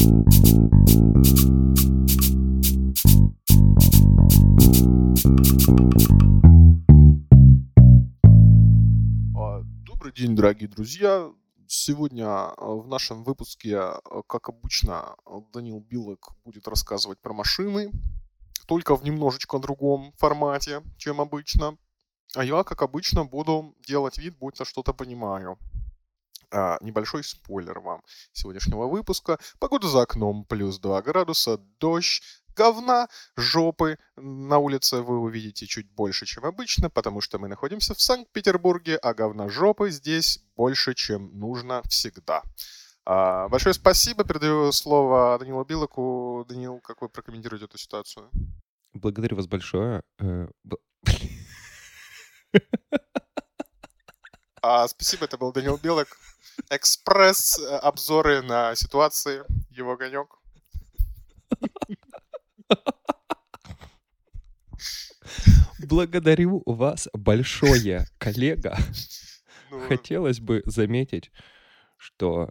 А, Добрый день, дорогие друзья. Сегодня а, в нашем выпуске, а, как обычно, Данил Билок будет рассказывать про машины, только в немножечко другом формате, чем обычно. А я, как обычно, буду делать вид, будто что-то понимаю. А, небольшой спойлер вам сегодняшнего выпуска. Погода за окном плюс 2 градуса, дождь, говна, жопы. На улице вы увидите чуть больше, чем обычно, потому что мы находимся в Санкт-Петербурге, а говна жопы здесь больше, чем нужно всегда. А, большое спасибо. Передаю слово Данилу Билоку. Данил, как вы прокомментируете эту ситуацию? Благодарю вас большое. Э, А, спасибо, это был Данил Белок. Экспресс-обзоры на ситуации. Его конек. Благодарю вас большое, коллега. Ну, Хотелось бы заметить, что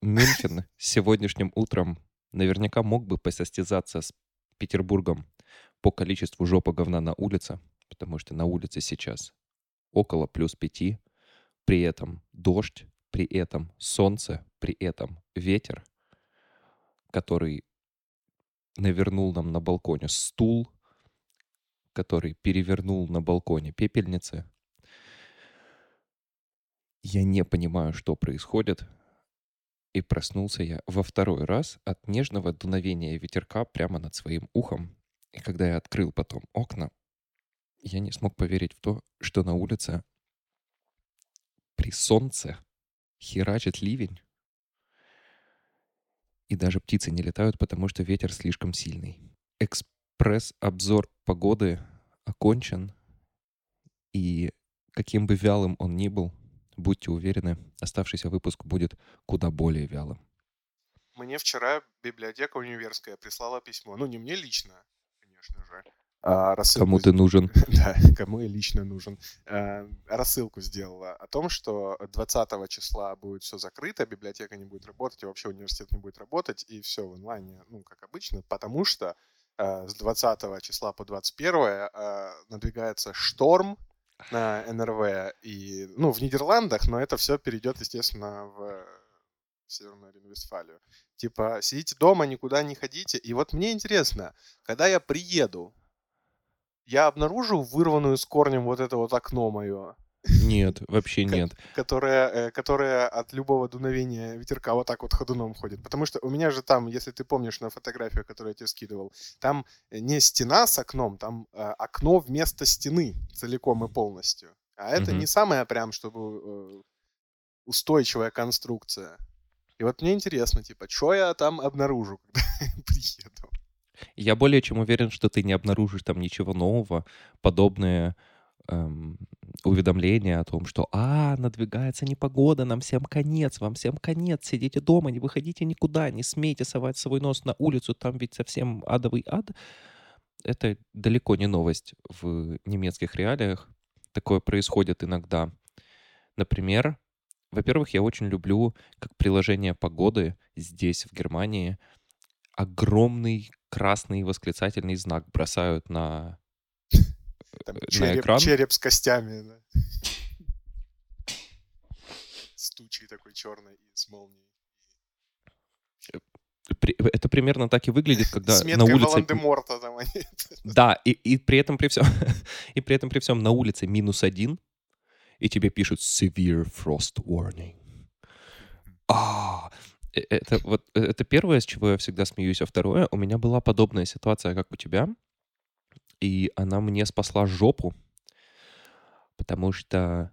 Мюнхен сегодняшним утром наверняка мог бы посостязаться с Петербургом по количеству жопа говна на улице, потому что на улице сейчас около плюс пяти, при этом дождь, при этом солнце, при этом ветер, который навернул нам на балконе стул, который перевернул на балконе пепельницы. Я не понимаю, что происходит. И проснулся я во второй раз от нежного дуновения ветерка прямо над своим ухом. И когда я открыл потом окна, я не смог поверить в то, что на улице при солнце херачит ливень. И даже птицы не летают, потому что ветер слишком сильный. Экспресс-обзор погоды окончен. И каким бы вялым он ни был, будьте уверены, оставшийся выпуск будет куда более вялым. Мне вчера библиотека универская прислала письмо. Ну, не мне лично, конечно же. А рассылку Кому ты нужен? Да, кому я лично нужен. Э, Рассылку сделала о том, что 20 числа будет все закрыто, библиотека не будет работать, и вообще университет не будет работать, и все в онлайне, ну, как обычно, потому что э, с 20 числа по 21 э, надвигается шторм на НРВ, и, ну, в Нидерландах, но это все перейдет, естественно, в Северную Рейн-Вестфалию. Типа, сидите дома, никуда не ходите. И вот мне интересно, когда я приеду, я обнаружу вырванную с корнем вот это вот окно мое, Нет, вообще нет. которое, э, которое от любого дуновения ветерка вот так вот ходуном ходит. Потому что у меня же там, если ты помнишь на фотографию, которую я тебе скидывал, там э, не стена с окном, там э, окно вместо стены целиком и полностью. А это Мгм. не самая прям, чтобы э, устойчивая конструкция. И вот мне интересно, типа, что я там обнаружу, когда приеду? Я более чем уверен, что ты не обнаружишь там ничего нового. Подобные эм, уведомления о том, что «А, надвигается непогода, нам всем конец, вам всем конец, сидите дома, не выходите никуда, не смейте совать свой нос на улицу, там ведь совсем адовый ад». Это далеко не новость в немецких реалиях. Такое происходит иногда. Например, во-первых, я очень люблю, как приложение погоды здесь, в Германии, огромный красный восклицательный знак бросают на... Там Э, на череп, экран? череп с костями, да. С тучей такой черной и с молнией. при- Это примерно так и выглядит, когда с на улице... Там они. Да, и, и при этом при всем, и при этом при всем на улице минус один, и тебе пишут severe frost warning. А, э, это вот э, это первое, с чего я всегда смеюсь, а второе, у меня была подобная ситуация, как у тебя, и она мне спасла жопу, потому что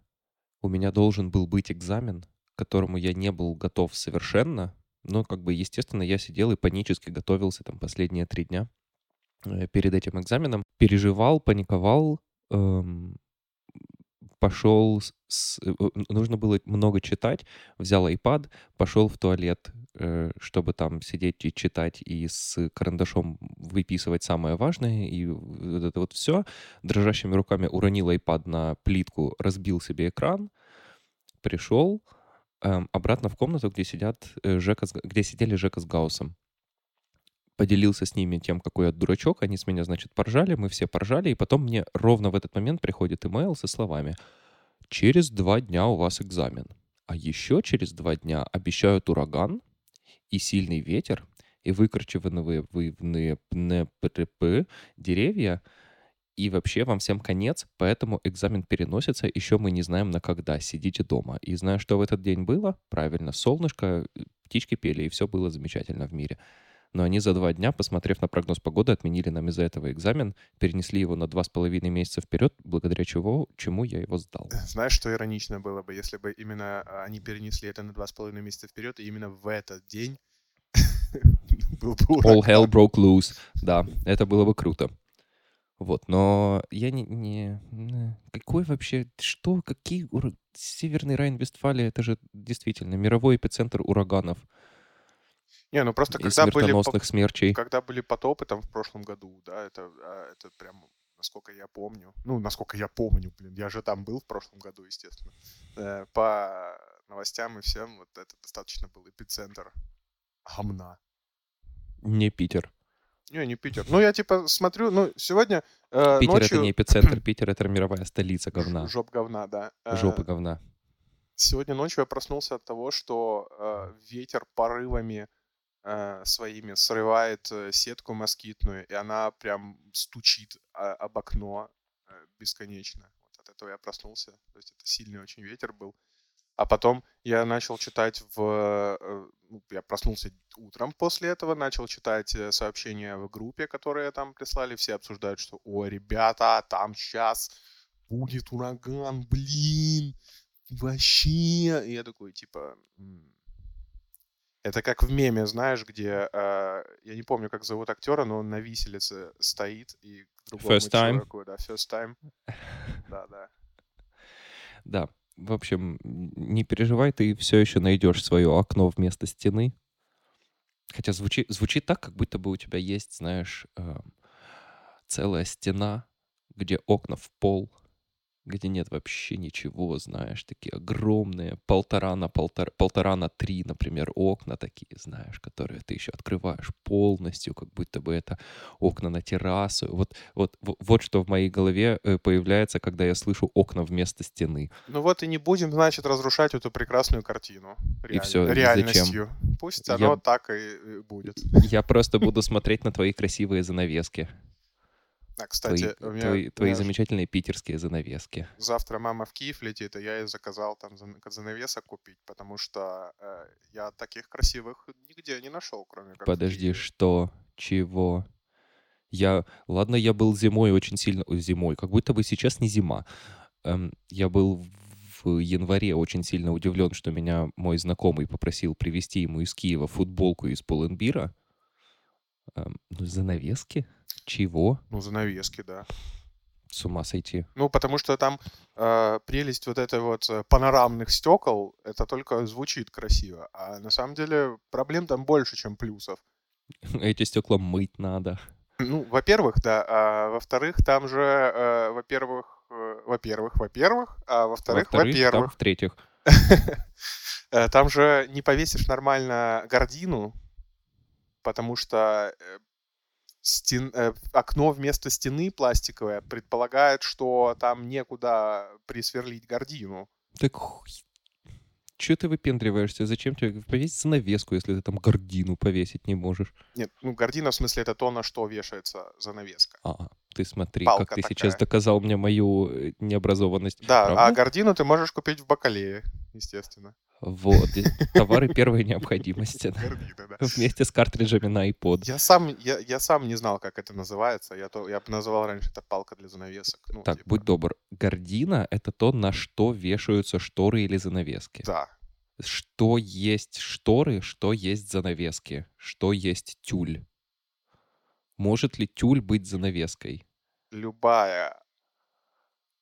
у меня должен был быть экзамен, к которому я не был готов совершенно, но как бы естественно я сидел и панически готовился там последние три дня э, перед этим экзаменом, переживал, паниковал, эм, пошел, с- э, нужно было много читать, взял iPad, пошел в туалет, э, чтобы там сидеть и читать и с карандашом выписывать самое важное, и вот это вот все. Дрожащими руками уронил iPad на плитку, разбил себе экран, пришел эм, обратно в комнату, где сидят э, Жека, где сидели Жека с Гаусом. Поделился с ними тем, какой я дурачок. Они с меня, значит, поржали, мы все поржали. И потом мне ровно в этот момент приходит имейл со словами «Через два дня у вас экзамен, а еще через два дня обещают ураган и сильный ветер, и выкорчеванные деревья, и вообще вам всем конец, поэтому экзамен переносится, еще мы не знаем на когда, сидите дома. И знаю, что в этот день было, правильно, солнышко, птички пели, и все было замечательно в мире. Но они за два дня, посмотрев на прогноз погоды, отменили нам из-за этого экзамен, перенесли его на два с половиной месяца вперед, благодаря чего, чему я его сдал. Знаешь, что иронично было бы, если бы именно а, они перенесли это на два с половиной месяца вперед, и именно в этот день был бы All hell broke loose. Да, это было бы круто. Вот, но я не, не... Какой вообще... Что? Какие... Ура... Северный Райн-Вестфалия, это же действительно мировой эпицентр ураганов. Не, ну просто когда были, смерчей. когда были потопы там в прошлом году, да, это, а, это прям, насколько я помню, ну, насколько я помню, блин, я же там был в прошлом году, естественно, э, по новостям и всем, вот это достаточно был эпицентр гамна. Не Питер. Не, не Питер. Ну, я типа смотрю, ну, сегодня э, Питер ночью... это не эпицентр, Питер это мировая столица говна. Жоп говна, да. Э, Жопы говна. Сегодня ночью я проснулся от того, что э, ветер порывами своими срывает э, сетку москитную, и она прям стучит а, об окно э, бесконечно. Вот от этого я проснулся. То есть это сильный очень ветер был. А потом я начал читать в... Э, ну, я проснулся утром после этого, начал читать э, сообщения в группе, которые там прислали. Все обсуждают, что, о, ребята, там сейчас будет ураган, блин, вообще. И я такой, типа, это как в меме, знаешь, где э, я не помню, как зовут актера, но он на виселице стоит и к другому first time. человеку, да, first time. Да, да. Да, в общем, не переживай, ты все еще найдешь свое окно вместо стены. Хотя звучит, звучит так, как будто бы у тебя есть, знаешь, э, целая стена, где окна в пол, где нет вообще ничего, знаешь, такие огромные, полтора на полтора, полтора на три, например, окна такие, знаешь, которые ты еще открываешь полностью, как будто бы это окна на террасу. Вот, вот, вот что в моей голове э, появляется, когда я слышу окна вместо стены. Ну вот и не будем, значит, разрушать эту прекрасную картину. Реаль... И все, реальностью. Зачем? Пусть оно я... так и будет. Я просто буду смотреть на твои красивые занавески. А, кстати, твои, меня, твои, твои меня замечательные питерские занавески. Завтра мама в Киев летит, и я ей заказал там занавесок купить, потому что э, я таких красивых нигде не нашел, кроме как Подожди, что? Чего? Я, ладно, я был зимой очень сильно, зимой, как будто бы сейчас не зима. Эм, я был в январе очень сильно удивлен, что меня мой знакомый попросил привезти ему из Киева футболку из Поленбира. Эм, ну, занавески? Чего? Ну, занавески, да. С ума сойти. Ну, потому что там э, прелесть вот этой вот э, панорамных стекол, это только звучит красиво. А на самом деле проблем там больше, чем плюсов. Эти стекла мыть надо. Ну, во-первых, да. А во-вторых, там же, э, во-первых, э, во-первых, во-первых, а во-вторых, во-первых. в-третьих. Э, там же не повесишь нормально гордину, потому что э, стен, э, окно вместо стены пластиковое предполагает, что там некуда присверлить гордину. Так Че ты выпендриваешься? Зачем тебе повесить занавеску, если ты там гордину повесить не можешь? Нет, ну гордина в смысле это то, на что вешается занавеска. А, ты смотри, Палка как ты такая. сейчас доказал мне мою э, необразованность. Да, Правда? а гордину ты можешь купить в бакалее, естественно. Вот, товары первой необходимости. Вместе с картриджами на iPod. Я сам, я, я сам не знал, как это называется. Я, то, я бы называл раньше это палка для занавесок. Ну, так, типа. будь добр. Гордина — это то, на что вешаются шторы или занавески. Да. Что есть шторы, что есть занавески, что есть тюль. Может ли тюль быть занавеской? Любая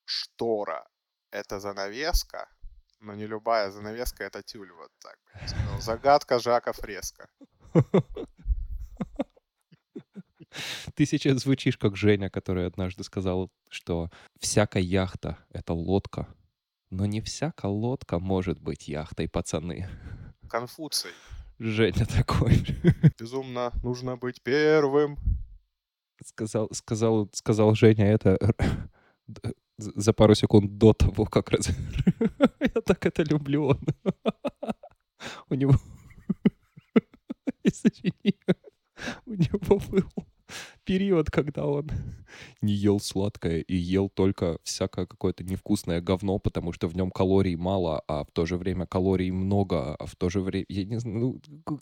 штора — это занавеска, но не любая занавеска — это тюль. Вот так. Загадка Жака Фреско. Ты сейчас звучишь как Женя, который однажды сказал, что всякая яхта — это лодка, но не всякая лодка может быть яхтой, пацаны. Конфуций. Женя такой. Безумно нужно быть первым. Сказал, сказал, сказал Женя это за пару секунд до того, как раз... Я так это люблю. Он. У него... Извини. У него был период, когда он не ел сладкое и ел только всякое какое-то невкусное говно, потому что в нем калорий мало, а в то же время калорий много, а в то же время, я не знаю, ну,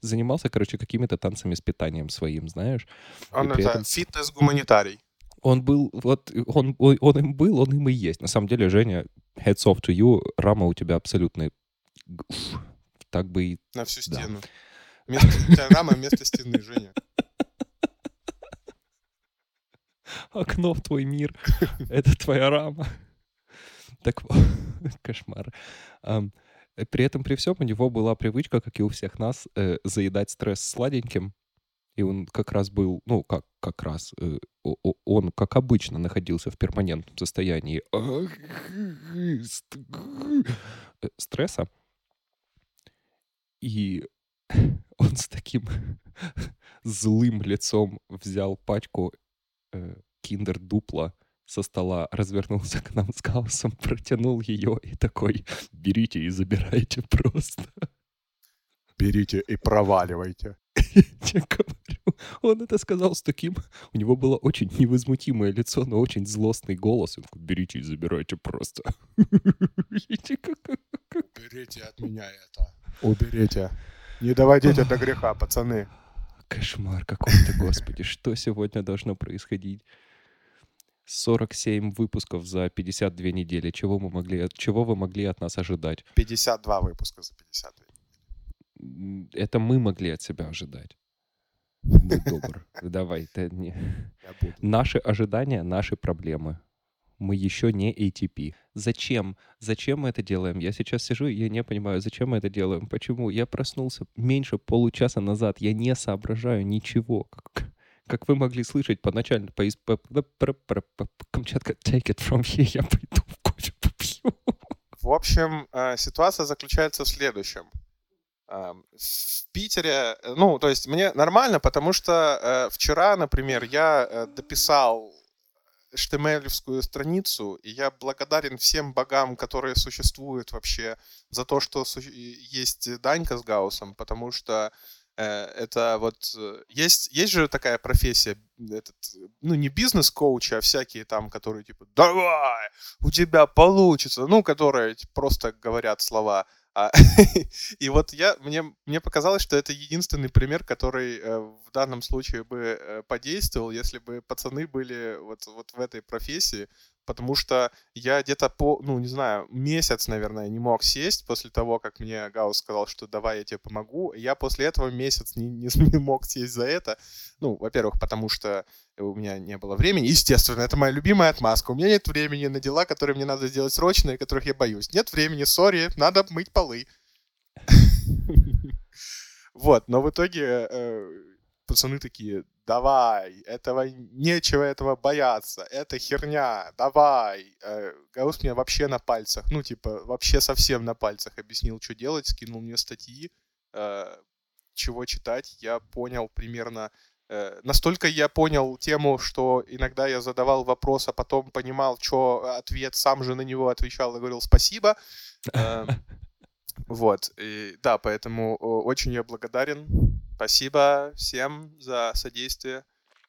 занимался, короче, какими-то танцами с питанием своим, знаешь. Он это этом... фитнес-гуманитарий. Он был, вот, он, он им был, он им и есть. На самом деле, Женя, heads off to you, рама у тебя абсолютно... Так бы и... На всю стену. Да. Вместо, у тебя рама вместо стены, Женя. Окно в твой мир. Это твоя рама. Так кошмар. При этом, при всем, у него была привычка, как и у всех нас, э, заедать стресс сладеньким. И он как раз был, ну, как, как раз, э, он, как обычно, находился в перманентном состоянии э, стресса. И он с таким злым лицом взял пачку киндер дупло со стола, развернулся к нам с гаусом, протянул ее и такой, берите и забирайте просто. Берите и проваливайте. Я говорю, он это сказал с таким... У него было очень невозмутимое лицо, но очень злостный голос. Он такой, берите и забирайте просто. Уберите от меня это. Уберите. Не доводите до греха, пацаны. Кошмар какой-то, господи. Что сегодня должно происходить? 47 выпусков за 52 недели. Чего мы могли, чего вы могли от нас ожидать? 52 выпуска за 52 Это мы могли от себя ожидать. Будь добр. Давай. Не... Наши ожидания, наши проблемы. Мы еще не ATP. Зачем? Зачем мы это делаем? Я сейчас сижу, и я не понимаю, зачем мы это делаем. Почему? Я проснулся меньше получаса назад. Я не соображаю ничего. Как, как вы могли слышать поначально по, по Камчатка take it from here, я пойду в кофе попью. В общем, э, ситуация заключается в следующем. Эм, в Питере, э, ну, то есть мне нормально, потому что э, вчера, например, я дописал html страницу, и я благодарен всем богам, которые существуют вообще за то, что есть Данька с Гаусом, потому что Э, это вот э, есть, есть же такая профессия, этот, ну не бизнес-коучи, а всякие там, которые типа давай, у тебя получится, ну, которые просто говорят слова. А, и вот я, мне, мне показалось, что это единственный пример, который э, в данном случае бы э, подействовал, если бы пацаны были вот, вот в этой профессии, потому что я где-то по, ну, не знаю, месяц, наверное, не мог сесть после того, как мне Гаус сказал, что давай я тебе помогу. Я после этого месяц не, не, не мог сесть за это. Ну, во-первых, потому что у меня не было времени. Естественно, это моя любимая отмазка. У меня нет времени на дела, которые мне надо сделать срочно и которых я боюсь. Нет времени, сори, надо мыть полы. Вот, но в итоге э, пацаны такие, давай, этого нечего этого бояться, это херня, давай. Э, Гаус мне вообще на пальцах, ну, типа, вообще совсем на пальцах объяснил, что делать, скинул мне статьи, э, чего читать, я понял примерно э, Настолько я понял тему, что иногда я задавал вопрос, а потом понимал, что ответ, сам же на него отвечал и говорил спасибо. Эм, вот, и, да, поэтому очень я благодарен. Спасибо всем за содействие.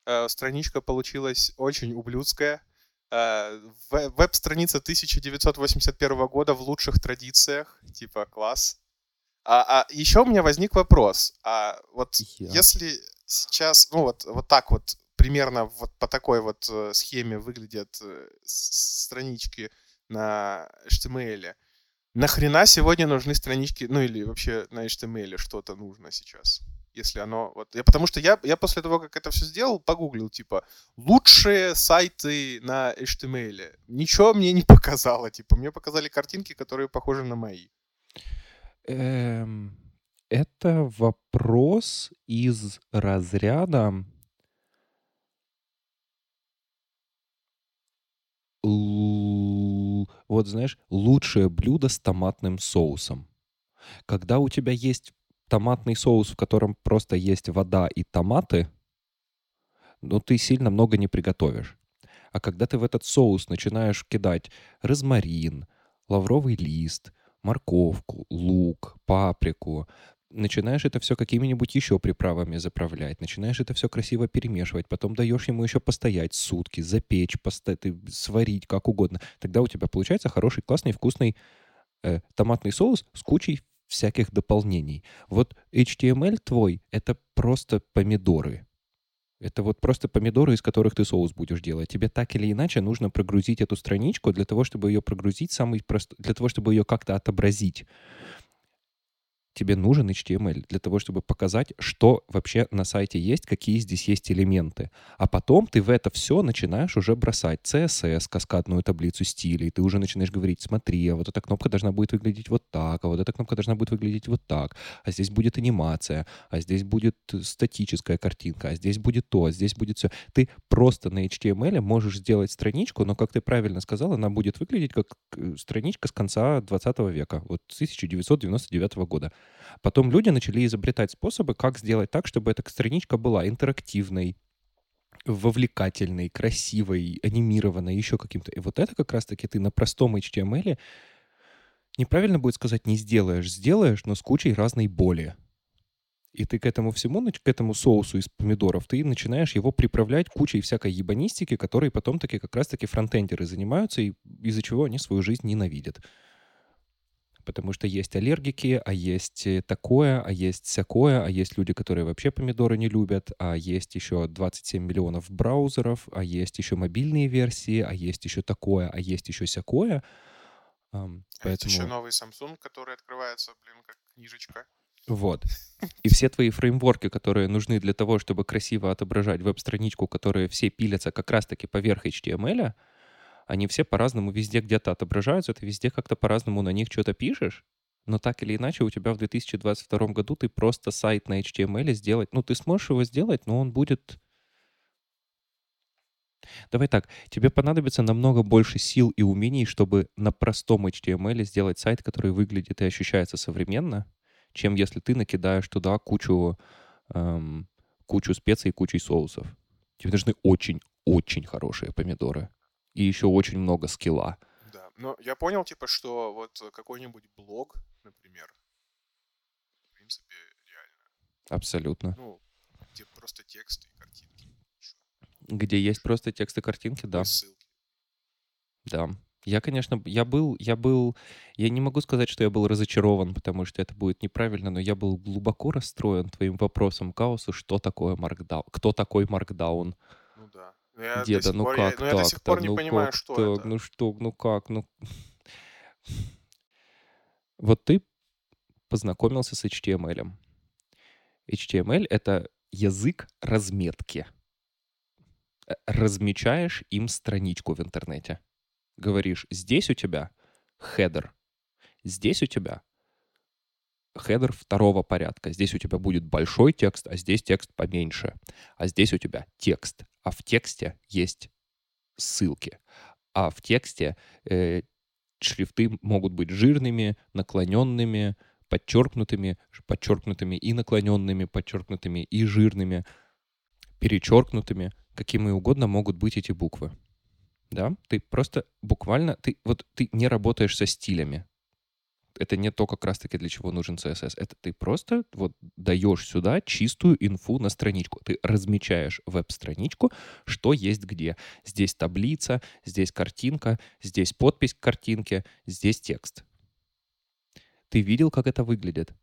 Э, страничка получилась очень ублюдская. Э, веб-страница 1981 года в лучших традициях. Типа, класс. А, а еще у меня возник вопрос. А вот yeah. если сейчас, ну вот, вот так вот, примерно вот по такой вот э, схеме выглядят странички на HTML, Нахрена сегодня нужны странички, ну или вообще на HTML что-то нужно сейчас? Если оно... Вот, я, потому что я, я после того, как это все сделал, погуглил, типа, лучшие сайты на HTML. Ничего мне не показало, типа, мне показали картинки, которые похожи на мои. Эм, это вопрос из разряда вот знаешь, лучшее блюдо с томатным соусом. Когда у тебя есть томатный соус, в котором просто есть вода и томаты, ну, ты сильно много не приготовишь. А когда ты в этот соус начинаешь кидать розмарин, лавровый лист, морковку, лук, паприку, начинаешь это все какими-нибудь еще приправами заправлять, начинаешь это все красиво перемешивать, потом даешь ему еще постоять сутки, запечь, ты, сварить, как угодно. Тогда у тебя получается хороший, классный, вкусный э, томатный соус с кучей всяких дополнений. Вот HTML твой — это просто помидоры. Это вот просто помидоры, из которых ты соус будешь делать. Тебе так или иначе нужно прогрузить эту страничку для того, чтобы ее прогрузить, самый прост... для того, чтобы ее как-то отобразить тебе нужен HTML для того, чтобы показать, что вообще на сайте есть, какие здесь есть элементы. А потом ты в это все начинаешь уже бросать CSS, каскадную таблицу стилей. Ты уже начинаешь говорить, смотри, а вот эта кнопка должна будет выглядеть вот так, а вот эта кнопка должна будет выглядеть вот так, а здесь будет анимация, а здесь будет статическая картинка, а здесь будет то, а здесь будет все. Ты просто на HTML можешь сделать страничку, но, как ты правильно сказал, она будет выглядеть как э, страничка с конца 20 века, вот 1999 года. Потом люди начали изобретать способы, как сделать так, чтобы эта страничка была интерактивной, вовлекательной, красивой, анимированной, еще каким-то. И вот это как раз-таки ты на простом HTML неправильно будет сказать не сделаешь, сделаешь, но с кучей разной боли. И ты к этому всему, к этому соусу из помидоров, ты начинаешь его приправлять кучей всякой ебанистики, которой потом таки как раз-таки фронтендеры занимаются, и из-за чего они свою жизнь ненавидят потому что есть аллергики, а есть э, такое, а есть всякое, а есть люди, которые вообще помидоры не любят, а есть еще 27 миллионов браузеров, а есть еще мобильные версии, а есть еще такое, а есть еще всякое. А поэтому... есть еще новый Samsung, который открывается, блин, как книжечка. Вот. И все твои фреймворки, которые нужны для того, чтобы красиво отображать веб-страничку, которые все пилятся как раз-таки поверх HTML, они все по-разному везде где-то отображаются, ты везде как-то по-разному на них что-то пишешь, но так или иначе у тебя в 2022 году ты просто сайт на HTML сделать, ну ты сможешь его сделать, но он будет... Давай так, тебе понадобится намного больше сил и умений, чтобы на простом HTML сделать сайт, который выглядит и ощущается современно, чем если ты накидаешь туда кучу, эм, кучу специй и кучей соусов. Тебе нужны очень-очень хорошие помидоры и еще очень много скилла. Да, но я понял, типа, что вот какой-нибудь блог, например, в принципе, реально. Абсолютно. Ну, где просто текст и картинки. Где есть просто текст и картинки, да. И ссылки. Да. Я, конечно, я был, я был, я не могу сказать, что я был разочарован, потому что это будет неправильно, но я был глубоко расстроен твоим вопросом Каосу, что такое Markdown, кто такой Markdown. Ну я Деда, ну пор, как я, ну, так? Я не ну понимаю, как что так? Это. Ну что, ну как, ну... Вот ты познакомился с HTML. HTML — это язык разметки. Э, размечаешь им страничку в интернете. Говоришь, здесь у тебя header, здесь у тебя header второго порядка. Здесь у тебя будет большой текст, а здесь текст поменьше. А здесь у тебя текст. А в тексте есть ссылки. А в тексте э, шрифты могут быть жирными, наклоненными, подчеркнутыми, подчеркнутыми и наклоненными, подчеркнутыми и жирными, перечеркнутыми, какими угодно могут быть эти буквы. Да, ты просто буквально, ты вот ты не работаешь со стилями, это не то как раз-таки для чего нужен CSS. Это ты просто вот даешь сюда чистую инфу на страничку. Ты размечаешь веб-страничку, что есть где. Здесь таблица, здесь картинка, здесь подпись к картинке, здесь текст. Ты видел, как это выглядит?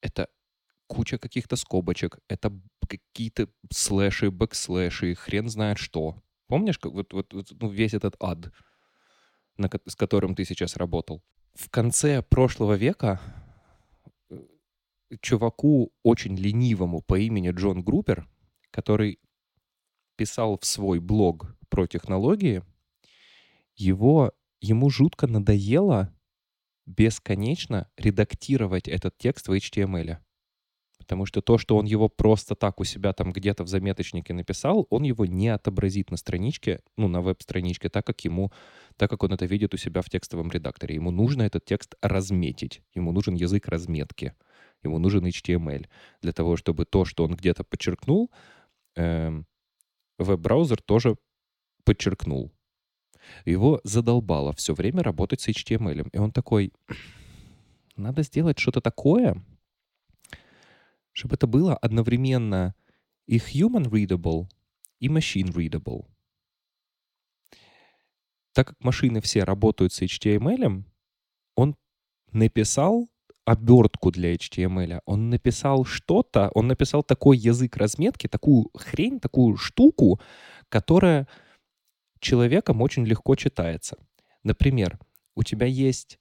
Это куча каких-то скобочек, это какие-то слэши, бэкслэши, хрен знает что. Помнишь, как вот, вот, вот ну, весь этот ад? На, с которым ты сейчас работал. В конце прошлого века э, чуваку очень ленивому по имени Джон Группер, который писал в свой блог про технологии, его, ему жутко надоело бесконечно редактировать этот текст в HTML. Потому что то, что он его просто так у себя там где-то в заметочнике написал, он его не отобразит на страничке, ну, на веб-страничке, так как ему, так как он это видит у себя в текстовом редакторе. Ему нужно этот текст разметить. Ему нужен язык разметки. Ему нужен HTML для того, чтобы то, что он где-то подчеркнул, э, веб-браузер тоже подчеркнул. Его задолбало все время работать с HTML. И он такой, надо сделать что-то такое, чтобы это было одновременно и human readable, и machine readable. Так как машины все работают с HTML, он написал обертку для HTML. Он написал что-то, он написал такой язык разметки, такую хрень, такую штуку, которая человеком очень легко читается. Например, у тебя есть...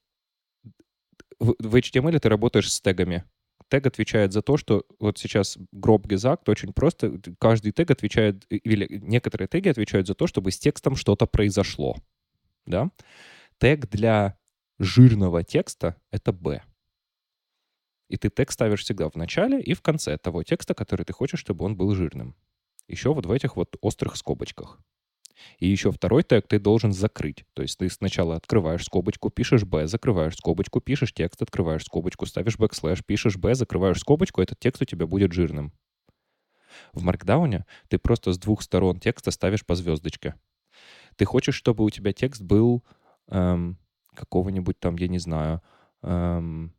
В, HTML ты работаешь с тегами. Тег отвечает за то, что вот сейчас гроб Gesagt очень просто. Каждый тег отвечает, или некоторые теги отвечают за то, чтобы с текстом что-то произошло. Да? Тег для жирного текста — это B. И ты тег ставишь всегда в начале и в конце того текста, который ты хочешь, чтобы он был жирным. Еще вот в этих вот острых скобочках. И еще второй тег ты должен закрыть. То есть ты сначала открываешь скобочку, пишешь b, закрываешь скобочку, пишешь текст, открываешь скобочку, ставишь бэкслэш, пишешь b, закрываешь скобочку, этот текст у тебя будет жирным. В Markdown е ты просто с двух сторон текста ставишь по звездочке. Ты хочешь, чтобы у тебя текст был эм, какого-нибудь там, я не знаю, эм,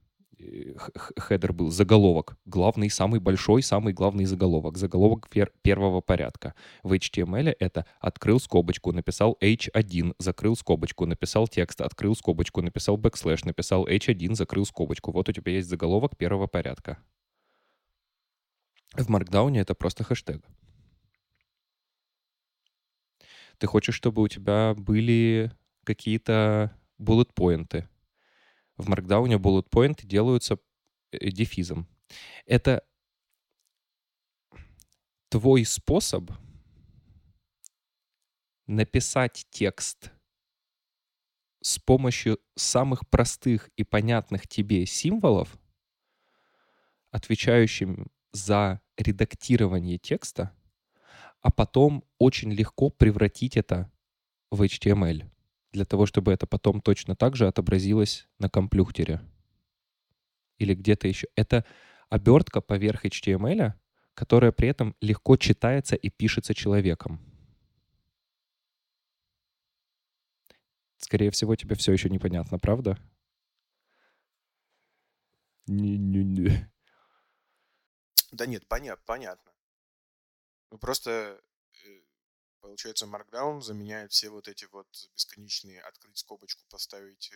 header был заголовок. Главный, самый большой, самый главный заголовок. Заголовок пер первого порядка. В HTML это открыл скобочку, написал h1, закрыл скобочку, написал текст, открыл скобочку, написал бэкслэш, написал h1, закрыл скобочку. Вот у тебя есть заголовок первого порядка. В Markdown е это просто хэштег. Ты хочешь, чтобы у тебя были какие-то bullet-поинты, в маркдауне bullet point делаются э, дефизом. Это твой способ написать текст с помощью самых простых и понятных тебе символов, отвечающим за редактирование текста, а потом очень легко превратить это в HTML для того, чтобы это потом точно так же отобразилось на комплюхтере или где-то еще. Это обертка поверх HTML, которая при этом легко читается и пишется человеком. Скорее всего, тебе все еще непонятно, правда? Не-не-не. Да нет, понятно, понятно. Ну просто Получается, Markdown заменяет все вот эти вот бесконечные открыть скобочку, поставить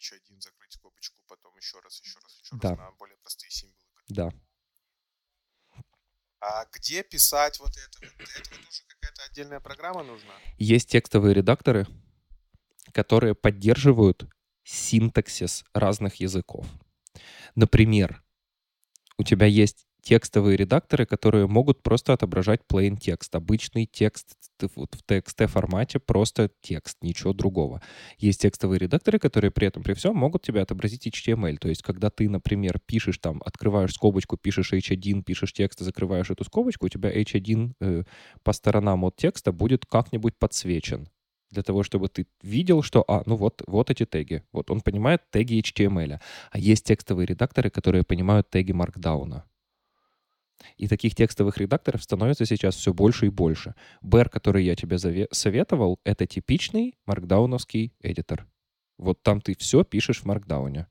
H1, э, закрыть скобочку, потом еще раз, еще раз, еще да. раз на более простые символы. Да. А где писать вот это? Для этого тоже какая-то отдельная программа нужна? Есть текстовые редакторы, которые поддерживают синтаксис разных языков. Например, у тебя есть текстовые редакторы, которые могут просто отображать plain текст, обычный текст вот в TXT формате, просто текст, ничего другого. Есть текстовые редакторы, которые при этом при всем могут тебе отобразить HTML. То есть, когда ты, например, пишешь там, открываешь скобочку, пишешь H1, пишешь текст закрываешь эту скобочку, у тебя H1 э, по сторонам от текста будет как-нибудь подсвечен для того, чтобы ты видел, что, а, ну вот, вот эти теги. Вот он понимает теги HTML. А есть текстовые редакторы, которые понимают теги Markdown. И таких текстовых редакторов становится сейчас все больше и больше. Bear, который я тебе советовал, это типичный маркдауновский эдитор. Вот там ты все пишешь в маркдауне.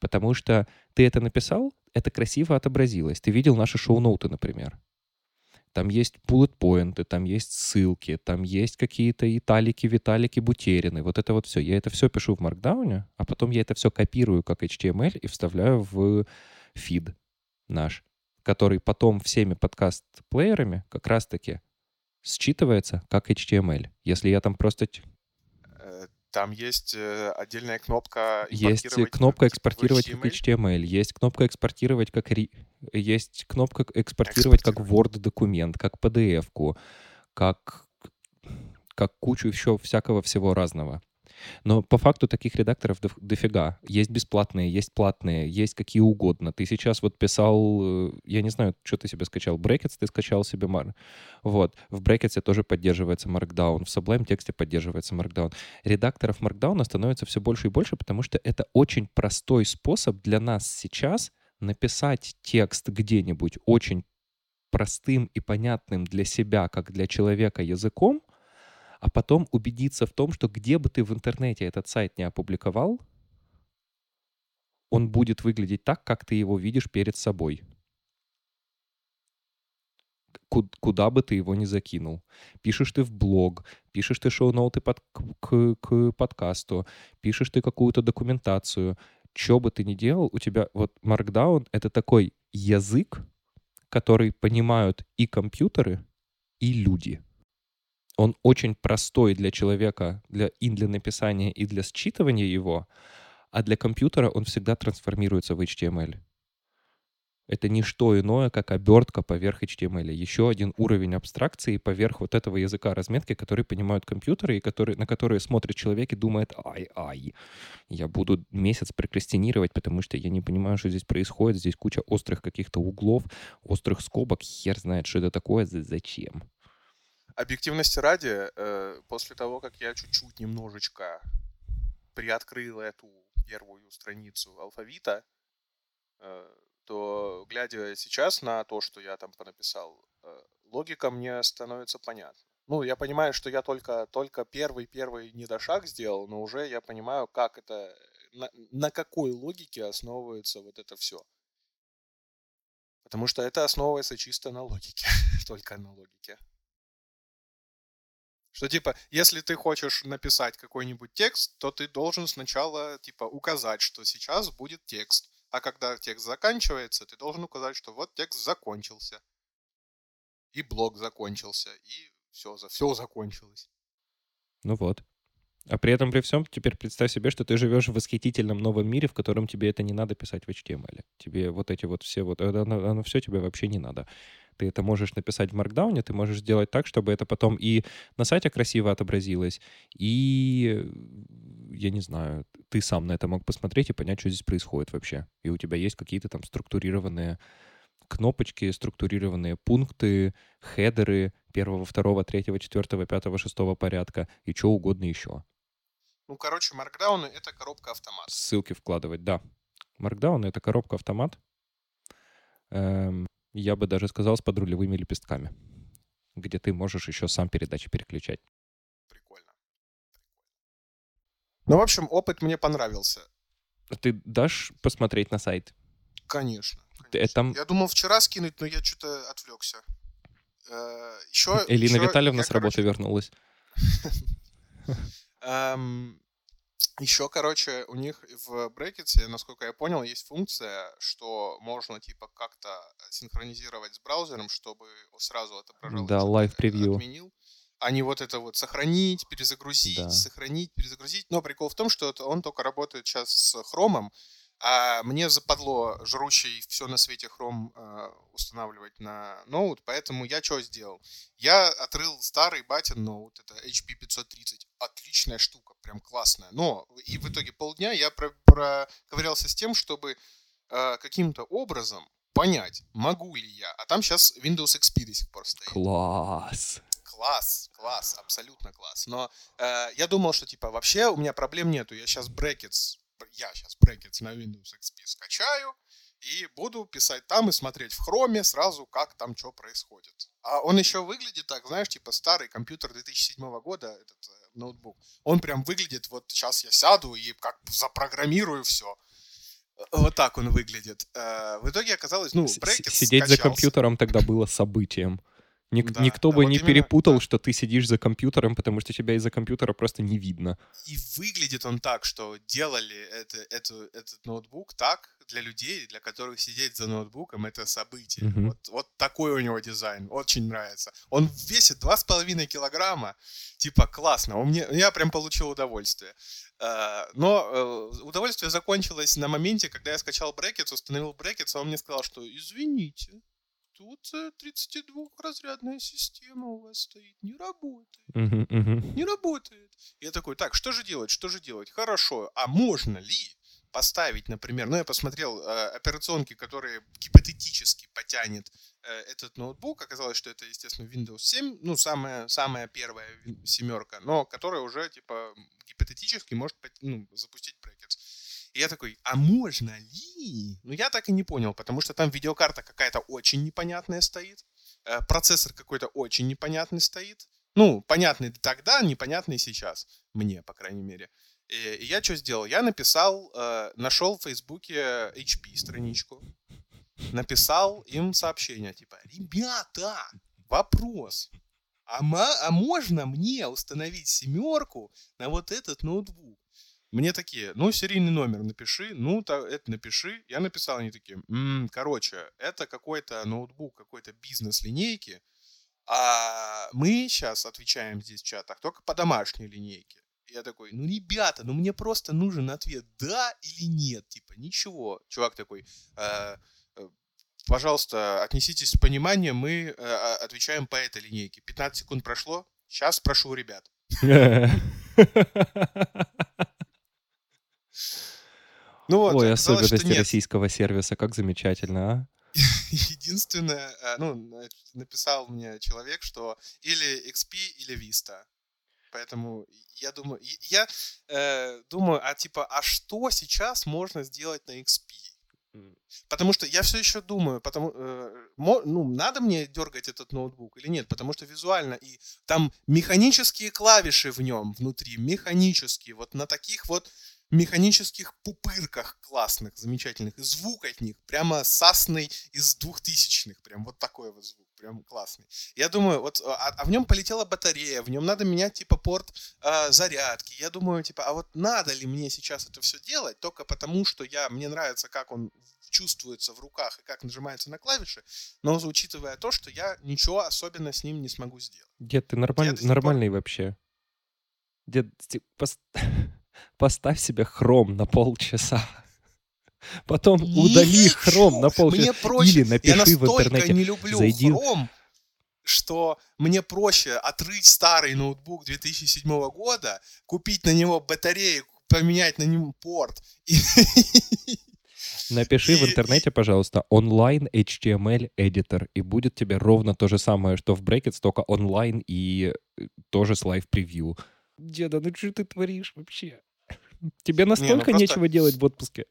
Потому что ты это написал, это красиво отобразилось. Ты видел наши шоу-ноуты, например. Там есть bullet-поинты, там есть ссылки, там есть какие-то италики, виталики, бутерины. Вот это вот все. Я это все пишу в маркдауне, а потом я это все копирую как HTML и вставляю в фид наш который потом всеми подкаст-плеерами как раз-таки считывается как HTML. Если я там просто... Э, там есть э, отдельная кнопка Есть кнопка экспортировать как HTML, есть кнопка экспортировать как... Есть кнопка экспортировать как Word-документ, как PDF-ку, как... как кучу еще всякого всего разного. Но по факту таких редакторов доф- дофига. Есть бесплатные, есть платные, есть какие угодно. Ты сейчас вот писал, э, я не знаю, что ты себе скачал, Brackets ты скачал себе, Mar... вот. В Brackets тоже поддерживается Markdown, в Sublime тексте поддерживается Markdown. Редакторов Markdown становится все больше и больше, потому что это очень простой способ для нас сейчас написать текст где-нибудь очень простым и понятным для себя, как для человека языком, а потом убедиться в том, что где бы ты в интернете этот сайт не опубликовал, он будет выглядеть так, как ты его видишь перед собой. Куда бы ты его ни закинул. Пишешь ты в блог, пишешь ты шоу-ноуты под, к, к подкасту, пишешь ты какую-то документацию. Что бы ты ни делал, у тебя вот Markdown — это такой язык, который понимают и компьютеры, и люди — он очень простой для человека, для, и для написания, и для считывания его, а для компьютера он всегда трансформируется в HTML. Это не что иное, как обертка поверх HTML. Еще один уровень абстракции поверх вот этого языка разметки, который понимают компьютеры, и который, на которые смотрит человек и думает, ай-ай, я буду месяц прокрастинировать, потому что я не понимаю, что здесь происходит. Здесь куча острых каких-то углов, острых скобок. Хер знает, что это такое, зачем объективности ради, э, после того, как я чуть-чуть немножечко приоткрыл эту первую страницу алфавита, э, то, глядя сейчас на то, что я там понаписал, э, логика мне становится понятна. Ну, я понимаю, что я только, только первый-первый недошаг сделал, но уже я понимаю, как это, на, на какой логике основывается вот это все. Потому что это основывается чисто на логике, только на логике. Что типа, если ты хочешь написать какой-нибудь текст, то ты должен сначала типа указать, что сейчас будет текст. А когда текст заканчивается, ты должен указать, что вот текст закончился. И блок закончился, и все, все закончилось. Ну вот. А при этом, при всем, теперь представь себе, что ты живешь в восхитительном новом мире, в котором тебе это не надо писать в HTML. Тебе вот эти вот все вот, оно, оно все тебе вообще не надо. Ты это можешь написать в Markdown, ты можешь сделать так, чтобы это потом и на сайте красиво отобразилось, и, я не знаю, ты сам на это мог посмотреть и понять, что здесь происходит вообще. И у тебя есть какие-то там структурированные кнопочки, структурированные пункты, хедеры первого, второго, третьего, четвертого, пятого, шестого порядка и что угодно еще. Ну, короче, Markdown — это коробка автомат. Ссылки вкладывать, да. Markdown — это коробка автомат. Эм, я бы даже сказал, с подрулевыми лепестками, где ты можешь еще сам передачи переключать. Прикольно. Ну, в общем, опыт мне понравился. Ты дашь посмотреть на сайт? Конечно. Э, там... Я думал вчера скинуть, но я что-то отвлекся. Э, еще, Элина еще Витальевна я, с работы короче... вернулась. Еще, короче, у них в Brackets, насколько я понял, есть функция, что можно типа как-то синхронизировать с браузером, чтобы сразу отображалось. Да, live превью. Отменил. А не вот это вот сохранить, перезагрузить, да. сохранить, перезагрузить. Но прикол в том, что он только работает сейчас с хромом, а мне западло жрущий все на свете хром э, устанавливать на ноут, поэтому я что сделал? Я отрыл старый батин ноут, это HP 530. Отличная штука, прям классная. Но и в итоге полдня я про проковырялся с тем, чтобы э, каким-то образом понять, могу ли я. А там сейчас Windows XP до сих пор стоит. Класс класс, класс, абсолютно класс. Но э, я думал, что типа вообще у меня проблем нету. Я сейчас брекетс я сейчас брекетс на Windows XP скачаю и буду писать там и смотреть в хроме сразу, как там что происходит. А он еще выглядит так, знаешь, типа старый компьютер 2007 года, этот э, ноутбук. Он прям выглядит, вот сейчас я сяду и как запрограммирую все. Э, вот так он выглядит. Э, в итоге оказалось, ну, брекет Сидеть скачался. за компьютером тогда было событием. Ник- да, никто да, бы вот не именно, перепутал, да. что ты сидишь за компьютером, потому что тебя из-за компьютера просто не видно. И выглядит он так, что делали это, это, этот ноутбук так для людей, для которых сидеть за ноутбуком это событие. Mm-hmm. Вот, вот такой у него дизайн, очень нравится. Он весит 2,5 килограмма, типа классно, он мне, я прям получил удовольствие. Uh, но uh, удовольствие закончилось на моменте, когда я скачал Brackets, установил Brackets, а он мне сказал, что извините, тут 32-разрядная система у вас стоит, не работает. Мгм, мгм. Не работает. Я такой, так, что же делать, что же делать? Хорошо, а можно ли поставить, например, ну, я посмотрел э, операционки, которые гипотетически потянет э, этот ноутбук. Оказалось, что это, естественно, Windows 7, ну, самая, самая первая семерка, но которая уже, типа, гипотетически может ну, запустить брекетс. Я такой, а можно ли? Ну, я так и не понял, потому что там видеокарта какая-то очень непонятная стоит, э, процессор какой-то очень непонятный стоит. Ну, понятный тогда, непонятный сейчас. Мне, по крайней мере. И, я что сделал? Я написал, э, нашел в Фейсбуке HP страничку, написал им сообщение, типа, ребята, вопрос, а, а можно мне установить семерку на вот этот ноутбук? Мне такие, ну, серийный номер напиши, ну, то, это напиши. Я написал, они такие, «М, короче, это какой-то ноутбук какой-то бизнес-линейки, а мы сейчас отвечаем здесь в чатах только по домашней линейке. Я такой, ну, ребята, ну мне просто нужен ответ, да или нет, типа, ничего. Чувак такой, «Э, э, пожалуйста, отнеситесь с пониманием, мы э, а- отвечаем по этой линейке. 15 секунд прошло, сейчас спрошу у ребят. Ну вот, Ой, оказалось, особенности нет. российского сервиса, как замечательно, а? Единственное, э, ну, на- написал мне человек, что или XP, или Vista. Поэтому я думаю, я э, думаю, а типа, а что сейчас можно сделать на XP? Потому что я все еще думаю, потому, э, мо- ну, надо мне дергать этот ноутбук или нет, потому что визуально и там механические клавиши в нем внутри, механические, вот на таких вот механических пупырках классных, замечательных, и звук от них прямо сасный из двухтысячных, прям вот такой вот звук, прям классный. Я думаю, вот, а, а в нем полетела батарея, в нем надо менять, типа, порт а, зарядки. Я думаю, типа, а вот надо ли мне сейчас это все делать только потому, что я, мне нравится, как он чувствуется в руках и как нажимается на клавиши, но учитывая то, что я ничего особенно с ним не смогу сделать. Дед, ты нормаль- до сих пор- нормальный вообще. Дед, пос- поставь себе хром на полчаса. Потом удали Не хром на хочу. полчаса. Мне проще. Или Я напиши в настолько интернете. не люблю зайди- Chrome, что мне проще отрыть старый ноутбук 2007 года, купить на него батарею, поменять на нем порт. и- Напиши в И- интернете, пожалуйста, онлайн HTML editor, и будет тебе ровно то же самое, что в Brackets, только онлайн и э, тоже с live превью. Деда, ну что ты творишь вообще? Тебе настолько просто- нечего делать в отпуске.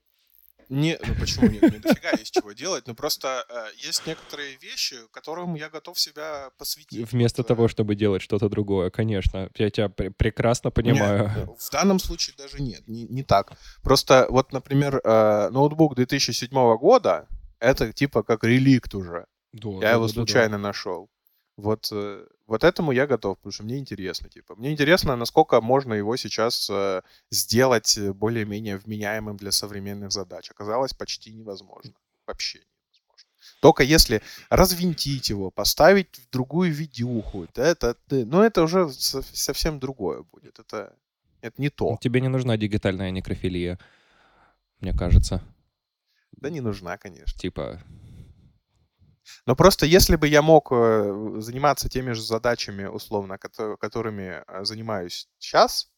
Не, ну почему нет? Мне дофига есть чего делать. Но просто э, есть некоторые вещи, которым я готов себя посвятить. Вместо Вот, э, того, чтобы делать что-то другое, конечно. Я тебя пр- прекрасно Не, понимаю. э, в данном случае даже нет, не, не так. Просто вот, например, э, ноутбук 2007 года, это типа как реликт уже. Я его случайно нашел. Вот, э, вот этому я готов, потому что мне интересно. Типа. Мне интересно, насколько можно его сейчас э, сделать э, более-менее вменяемым для современных задач. Оказалось, почти невозможно. Вообще невозможно. Только если развинтить его, поставить в другую видюху, да, это, ну это уже со- совсем другое будет. Это, это не то. Тебе не нужна дигитальная некрофилия, мне кажется. Да не нужна, конечно. Типа, Но просто если бы я мог э, заниматься теми же задачами, условно, кото- которыми э, занимаюсь сейчас,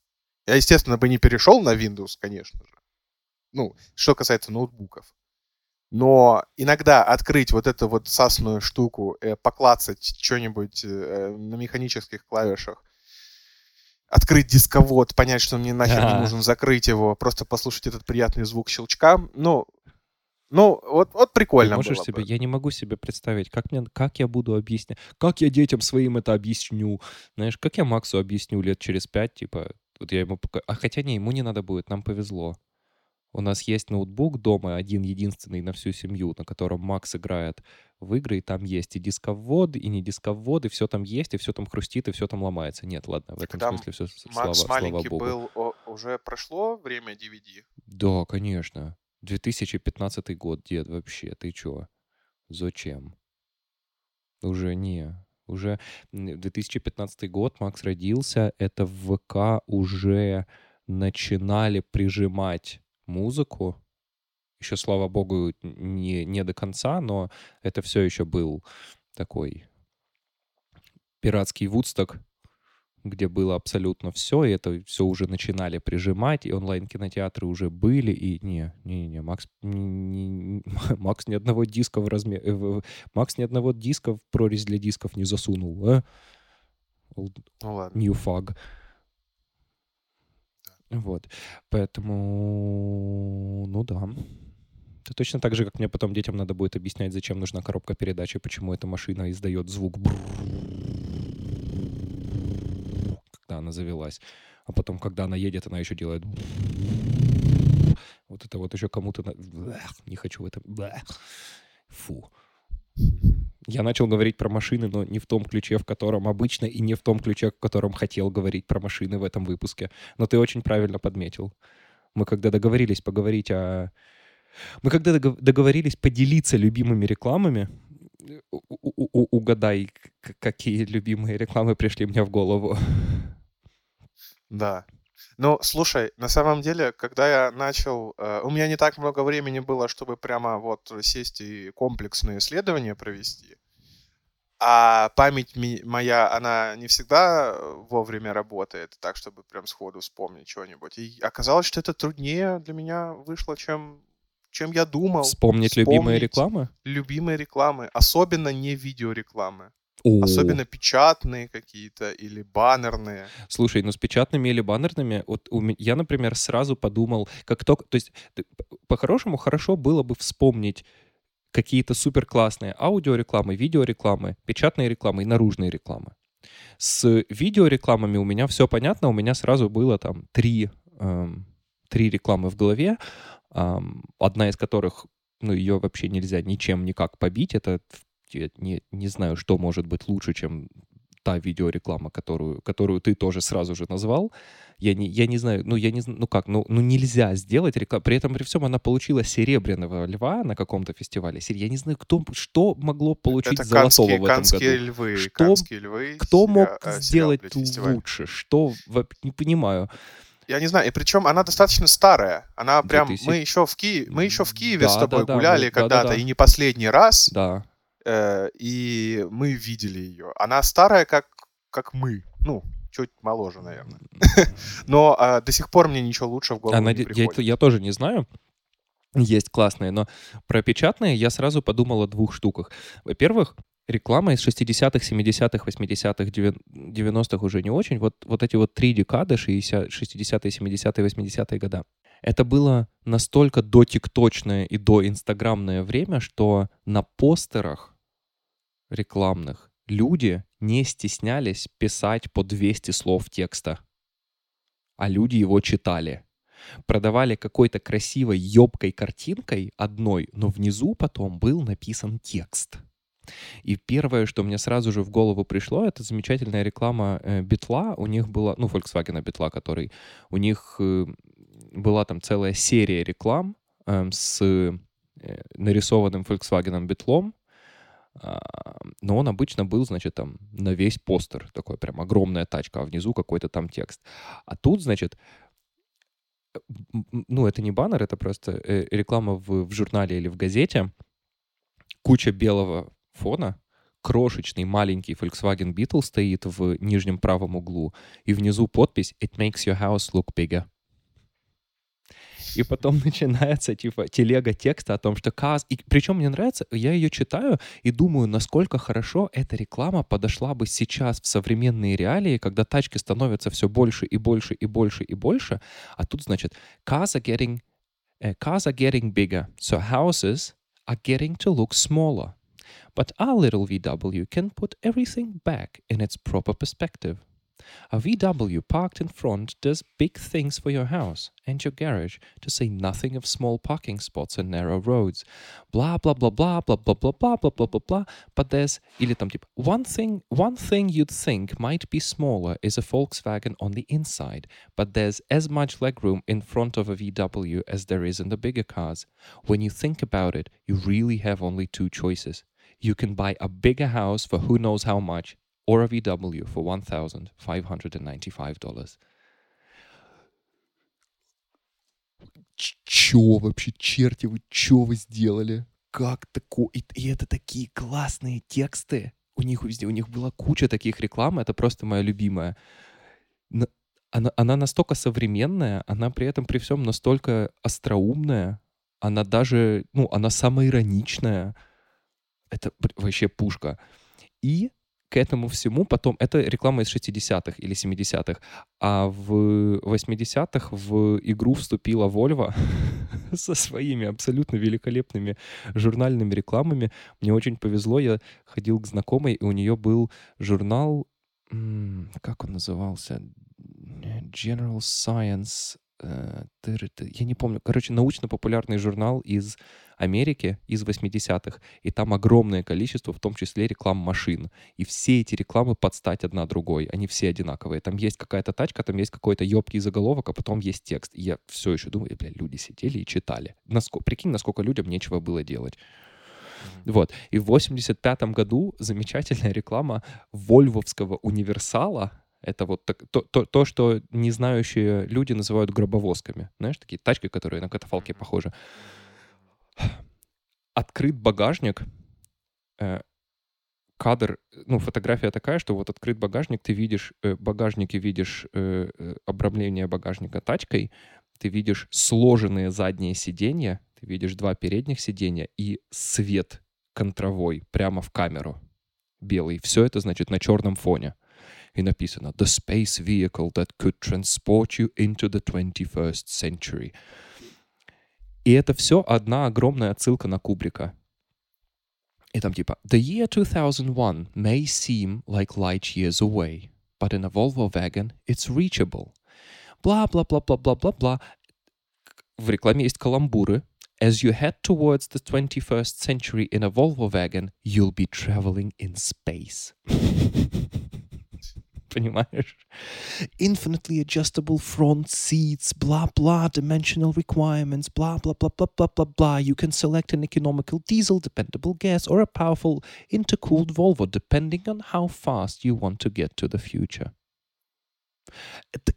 я, естественно, бы не перешел на Windows, конечно же. Ну, что касается ноутбуков. Но иногда открыть вот эту вот сасную штуку, поклацать что-нибудь э, на механических клавишах, открыть дисковод, понять, что мне нахер не нужен, закрыть его, просто послушать этот приятный звук щелчка, ну, ну, вот, вот ты прикольно можешь было себе... бы. Я не могу себе представить, как, мне, как я буду объяснять, как я детям своим это объясню. Знаешь, как я Максу объясню лет через пять, типа, вот я ему пока... А хотя не, ему не надо будет, нам повезло. У нас есть ноутбук дома, один единственный на всю семью, на котором Макс играет в игры, и там есть и дисковод, и не дисковод, и все там есть, и все там хрустит, и все там ломается. Нет, ладно, в этом Когда смысле все, Макс слава, слава маленький богу. был, о- уже прошло время DVD? Да, конечно. 2015 год, дед, вообще, ты чё? Зачем? Уже не. Уже м, 2015 год Макс родился, это в ВК уже начинали прижимать музыку. Еще, слава богу, не, не до конца, но это все еще был такой пиратский Вудсток, где было абсолютно все, и это все уже начинали прижимать, и онлайн-кинотеатры уже были, и не, не, не, Макс, не, не, Макс ни одного диска в размер, э, Макс ни одного диска в прорезь для дисков не засунул, а? Ну ладно. New Fog. Вот, поэтому, ну да. Это точно так же, как мне потом детям надо будет объяснять, зачем нужна коробка передач и почему эта машина издает звук она завелась. А потом, когда она едет, она еще делает... Вот это вот еще кому-то... Не хочу в этом... Фу. Я начал говорить про машины, но не в том ключе, в котором обычно, и не в том ключе, в котором хотел говорить про машины в этом выпуске. Но ты очень правильно подметил. Мы когда договорились поговорить о... Мы когда договорились поделиться любимыми рекламами, угадай, какие любимые рекламы пришли мне в голову. Да. Ну, слушай, на самом деле, когда я начал... Э, у меня не так много времени было, чтобы прямо вот сесть и комплексные исследования провести. А память ми- моя, она не всегда вовремя работает, так, чтобы прям сходу вспомнить что-нибудь. И оказалось, что это труднее для меня вышло, чем, чем я думал. Вспомнить, любимые рекламы? Любимые рекламы, особенно не видеорекламы. Особенно печатные какие-то или баннерные. Слушай, ну с печатными или баннерными, вот у меня, я, например, сразу подумал, как только, то есть по-хорошему хорошо было бы вспомнить какие-то супер классные аудиорекламы, видеорекламы, печатные рекламы и наружные рекламы. С видеорекламами у меня все понятно, у меня сразу было там три, эм, три рекламы в голове, эм, одна из которых ну, ее вообще нельзя ничем никак побить. Это я не, не знаю, что может быть лучше, чем та видеореклама, которую, которую ты тоже сразу же назвал. Я не, я не знаю, ну, я не знаю, ну как, ну, ну нельзя сделать рекламу. При этом, при всем, она получила серебряного льва на каком-то фестивале. Я не знаю, кто, что могло получить Это золотого канские, в этом канские году. Львы, что, канские львы. Кто мог а, сделать сериал, лучше? Что, не понимаю. Я не знаю, и причем она достаточно старая. Она прям, 2000... мы еще в Киеве, мы еще в Киеве да, с тобой да, гуляли да, когда-то, да, да, да. и не последний раз. Да. Э, и мы видели ее. Она старая, как, как мы. Ну, чуть моложе, наверное. Но а, до сих пор мне ничего лучше в голову Она, не приходит. Я, я тоже не знаю. Есть классные, но про печатные я сразу подумал о двух штуках. Во-первых, реклама из 60-х, 70-х, 80-х, 90-х уже не очень. Вот, вот эти вот три декады, 60, 60-е, 70-е, 80-е года. Это было настолько дотикточное и доинстаграмное время, что на постерах рекламных люди не стеснялись писать по 200 слов текста, а люди его читали. Продавали какой-то красивой ёбкой картинкой одной, но внизу потом был написан текст. И первое, что мне сразу же в голову пришло, это замечательная реклама э, Битла. У них была, ну, Volkswagen Битла, который... У них э, была там целая серия реклам э, с нарисованным Volkswagen Битлом, но он обычно был, значит, там на весь постер, такой прям огромная тачка, а внизу какой-то там текст. А тут, значит, ну, это не баннер, это просто э, реклама в, в журнале или в газете, куча белого фона, крошечный маленький Volkswagen Beetle стоит в нижнем правом углу, и внизу подпись «It makes your house look bigger». И потом начинается, типа, телега текста о том, что Каз... И причем мне нравится, я ее читаю и думаю, насколько хорошо эта реклама подошла бы сейчас в современные реалии, когда тачки становятся все больше и больше и больше и больше. А тут, значит, cars are getting, uh, cars are getting bigger, so houses are getting to look smaller. But our little VW can put everything back in its proper perspective. A VW parked in front does big things for your house and your garage, to say nothing of small parking spots and narrow roads. Blah blah blah blah blah blah blah blah blah blah blah blah. But there's или там типа one thing one thing you'd think might be smaller is a Volkswagen on the inside, but there's as much legroom in front of a VW as there is in the bigger cars. When you think about it, you really have only two choices. You can buy a bigger house for who knows how much, or a VW for $1,595. чё вообще, черти, вы чё вы сделали? Как такое? И, и это такие классные тексты. У них везде, у них была куча таких реклам, это просто моя любимая. Она, она настолько современная, она при этом при всем настолько остроумная, она даже, ну, она самоироничная. Это вообще пушка. И к этому всему потом... Это реклама из 60-х или 70-х. А в 80-х в игру вступила Volvo со своими абсолютно великолепными журнальными рекламами. Мне очень повезло, я ходил к знакомой, и у нее был журнал... Как он назывался? General Science я не помню, короче, научно-популярный журнал из Америки, из 80-х, и там огромное количество, в том числе реклам машин. И все эти рекламы подстать одна другой, они все одинаковые. Там есть какая-то тачка, там есть какой-то ёбкий заголовок, а потом есть текст. И я все еще думаю, бля, люди сидели и читали. Насколько, прикинь, насколько людям нечего было делать. Вот. И в 85 году замечательная реклама Вольвовского универсала, это вот так, то, то, то, что не знающие люди называют гробовозками. Знаешь, такие тачки, которые на катафалке похожи. Открыт багажник. Э, кадр, ну, фотография такая, что вот открыт багажник, ты видишь, э, багажнике видишь э, э, обрамление багажника тачкой, ты видишь сложенные задние сиденья, ты видишь два передних сиденья и свет контровой прямо в камеру белый. Все это, значит, на черном фоне и написано «The space vehicle that could transport you into the 21st century». И это все одна огромная отсылка на Кубрика. И там типа «The year 2001 may seem like light years away, but in a Volvo wagon it's reachable». Бла-бла-бла-бла-бла-бла-бла. В рекламе есть каламбуры. As you head towards the 21st century in a Volvo wagon, you'll be traveling in space. понимаешь? Infinitely adjustable front seats, blah, dimensional requirements, blah blah. You can select an economical diesel, dependable gas, or a powerful intercooled Volvo, depending on how fast you want to get to the future. Это,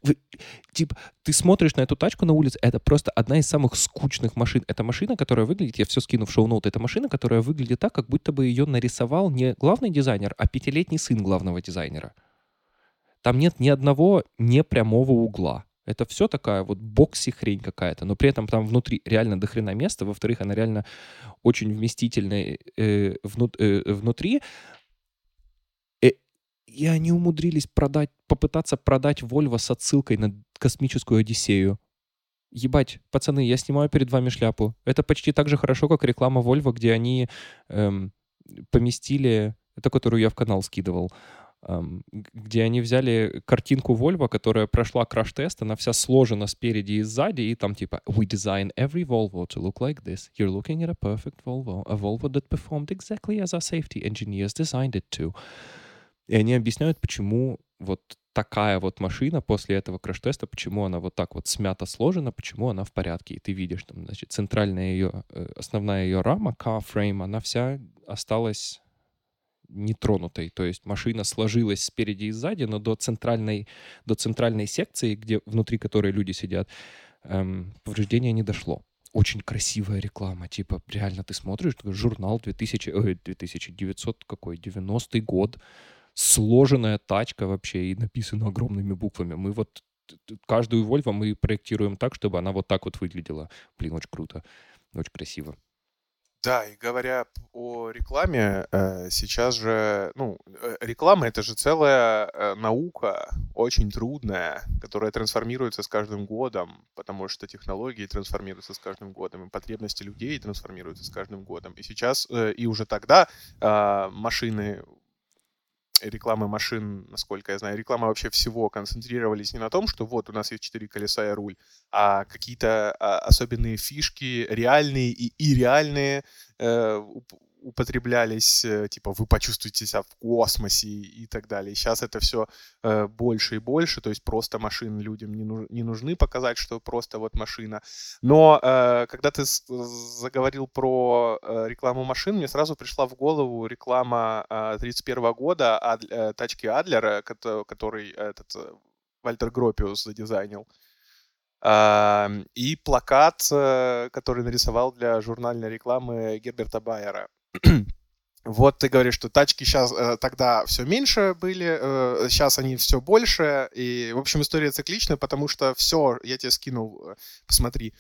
типа, ты смотришь на эту тачку на улице, это просто одна из самых скучных машин. Это машина, которая выглядит, я все скину в шоу-ноут, это машина, которая выглядит так, как будто бы ее нарисовал не главный дизайнер, а пятилетний сын главного дизайнера. Там нет ни одного непрямого угла. Это все такая вот бокси хрень какая-то, но при этом там внутри реально дохрена места. Во-вторых, она реально очень вместительная э, вну, э, внутри. Э, и они умудрились продать, попытаться продать Volvo с отсылкой на космическую Одиссею. Ебать, пацаны, я снимаю перед вами шляпу. Это почти так же хорошо, как реклама Volvo, где они эм, поместили, это которую я в канал скидывал, где они взяли картинку Volvo, которая прошла краш-тест, она вся сложена спереди и сзади, и там типа «We design every Volvo to look like this. You're looking at a perfect Volvo, a Volvo that performed exactly as our safety engineers designed it to». И они объясняют, почему вот такая вот машина после этого краш-теста, почему она вот так вот смято сложена, почему она в порядке. И ты видишь, там, значит, центральная ее, э, основная ее рама, car frame, она вся осталась нетронутой. То есть машина сложилась спереди и сзади, но до центральной, до центральной секции, где, внутри которой люди сидят, эм, повреждения не дошло. Очень красивая реклама. Типа, реально ты смотришь, такой журнал 2000, ой, 2900 какой, 90-й год, сложенная тачка вообще и написано огромными буквами. Мы вот каждую Volvo мы проектируем так, чтобы она вот так вот выглядела. Блин, очень круто, очень красиво. Да, и говоря о рекламе, э, сейчас же, ну, э, реклама это же целая э, наука, очень трудная, которая трансформируется с каждым годом, потому что технологии трансформируются с каждым годом, и потребности людей трансформируются с каждым годом. И сейчас, и уже тогда а, машины рекламы машин, насколько я знаю, реклама вообще всего концентрировались не на том, что вот у нас есть четыре колеса и руль, а какие-то а, особенные фишки, реальные и ирреальные, э, употреблялись, э, типа, вы почувствуете себя в космосе и так далее. Сейчас это все э, больше и больше, то есть просто машины людям не, ну, не нужны показать, что просто вот машина. Но э, когда ты заговорил про э, рекламу машин, мне сразу пришла в голову реклама э, 31 года ад, э, тачки Адлера, который этот, э, Вальтер Гропиус задизайнил. Ам, И плакат, э, который нарисовал для журнальной рекламы Герберта Байера. Вот ты говоришь, что тачки сейчас тогда все меньше были, сейчас они все больше. И, в общем, история цикличная, потому что все, я тебе скинул, э, посмотри,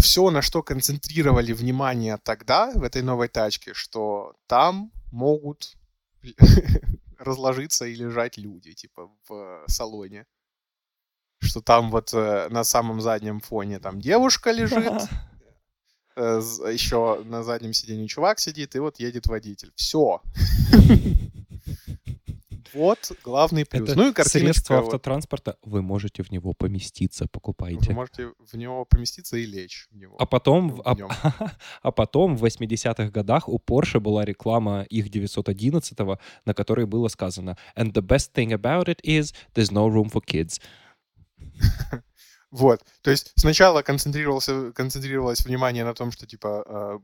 все, на что концентрировали внимание тогда в этой новой тачке, что там могут разложиться и лежать люди, типа, в салоне. Что там вот э, на самом заднем фоне там девушка лежит, э, еще на заднем сиденье чувак сидит, и вот едет водитель. Все. Вот главный плюс. Это ну и средство картиночка. вот. автотранспорта, вы можете в него поместиться, покупайте. Вы можете в него поместиться и лечь в него. А потом, в- в а, а потом в 80-х годах у Porsche была реклама их 911, на которой было сказано «And the best thing about it is there's no room for kids». Вот. То есть сначала концентрировался, концентрировалось внимание на том, что типа э,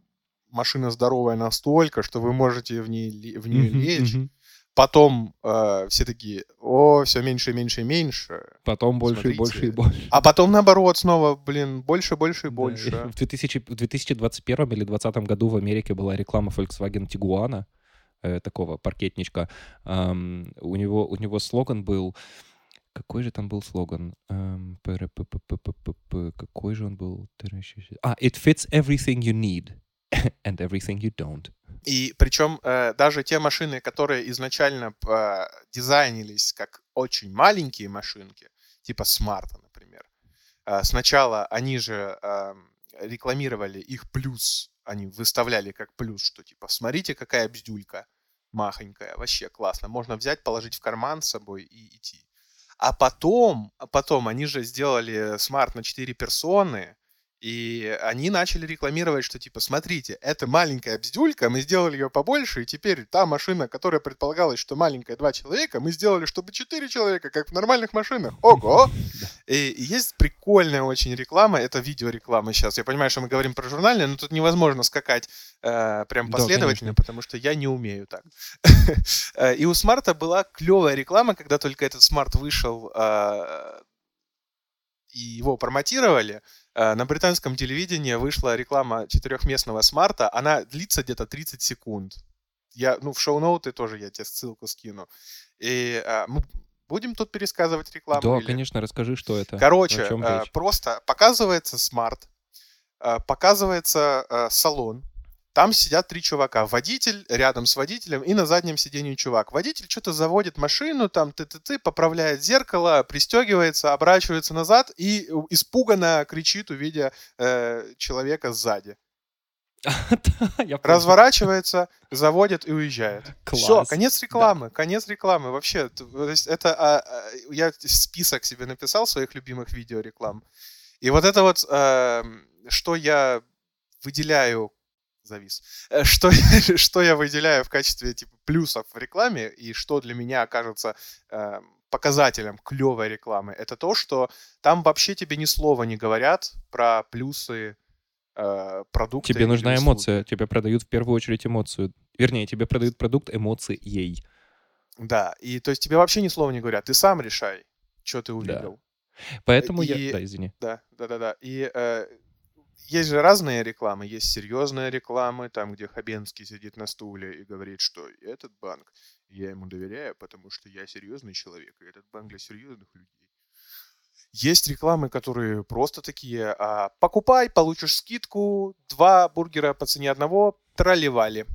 машина здоровая настолько, что вы можете в, ней, в нее Мгм, лечь. мгм. Потом э, все такие, о, все меньше, меньше и меньше. Потом больше и больше и Смотрите. больше. А потом наоборот снова, блин, больше, больше и Да, больше. В, 2000 в 2021 или 2020 году в Америке была реклама Volkswagen Tiguan, э, такого паркетничка. Ам, у, него, у него слоган был... Какой же там был слоган? Пр-п-п-п-п-п, Какой же он был? А, it fits everything you need and everything you don't. И причем э, даже те машины, которые изначально э, дизайнились как очень маленькие машинки, типа Smart а, например, э, сначала они же э, рекламировали их плюс, они выставляли как плюс, что типа смотрите, какая бздюлька махонькая, вообще классно, можно взять, положить в карман с собой и идти. А потом, а потом они же сделали Smart на 4 персоны, и они начали рекламировать, что типа, смотрите, это маленькая бздюлька, мы сделали ее побольше, и теперь та машина, которая предполагалась, что маленькая два человека, мы сделали, чтобы четыре человека, как в нормальных машинах. Ого! И, и есть прикольная очень реклама, это видеореклама сейчас. Я понимаю, что мы говорим про журнальное, но тут невозможно скакать э, прям Да, последовательно, конечно. потому что я не умею так. Э, И у Smart а была клевая реклама, когда только этот Smart вышел, э, и его промотировали. Э, На британском телевидении вышла реклама четырехместного Smart а. Она длится где-то 30 секунд. Я, ну, в show note ы тоже я тебе ссылку скину. И э, мы будем тут пересказывать рекламу? Да, или- конечно, расскажи, что это. Короче, э, просто показывается смарт, показывается салон, там сидят три чувака. Водитель рядом с водителем и на заднем сиденье чувак. Водитель что-то заводит машину, там ты-ты-ты, поправляет зеркало, пристегивается, оборачивается назад и испуганно кричит, увидя э, человека сзади. Разворачивается, заводит и уезжает. Все, Класс. конец рекламы, конец рекламы. Вообще, т- то есть это а, а, я список себе написал своих любимых видеореклам. И вот это вот, эм, что я выделяю, завис, Э, что, что я выделяю в качестве типа плюсов в рекламе и что для меня окажется эм, показателем клевой рекламы, это то, что там вообще тебе ни слова не говорят про плюсы э, продукта. Тебе нужна услуги. эмоция, тебе продают в первую очередь эмоцию. Вернее, тебе продают продукт эмоции ей. Да, и то есть тебе вообще ни слова не говорят, ты сам решай, что ты увидел. Поэтому И- я... Да, извини. Да, да, да, да. И э, есть же разные рекламы. Есть серьезные рекламы, там, где Хабенский сидит на стуле и говорит, что этот банк, я ему доверяю, потому что я серьезный человек, и этот банк для серьезных людей. Есть рекламы, которые просто такие, а, покупай, получишь скидку, два бургера по цене одного, тролливали.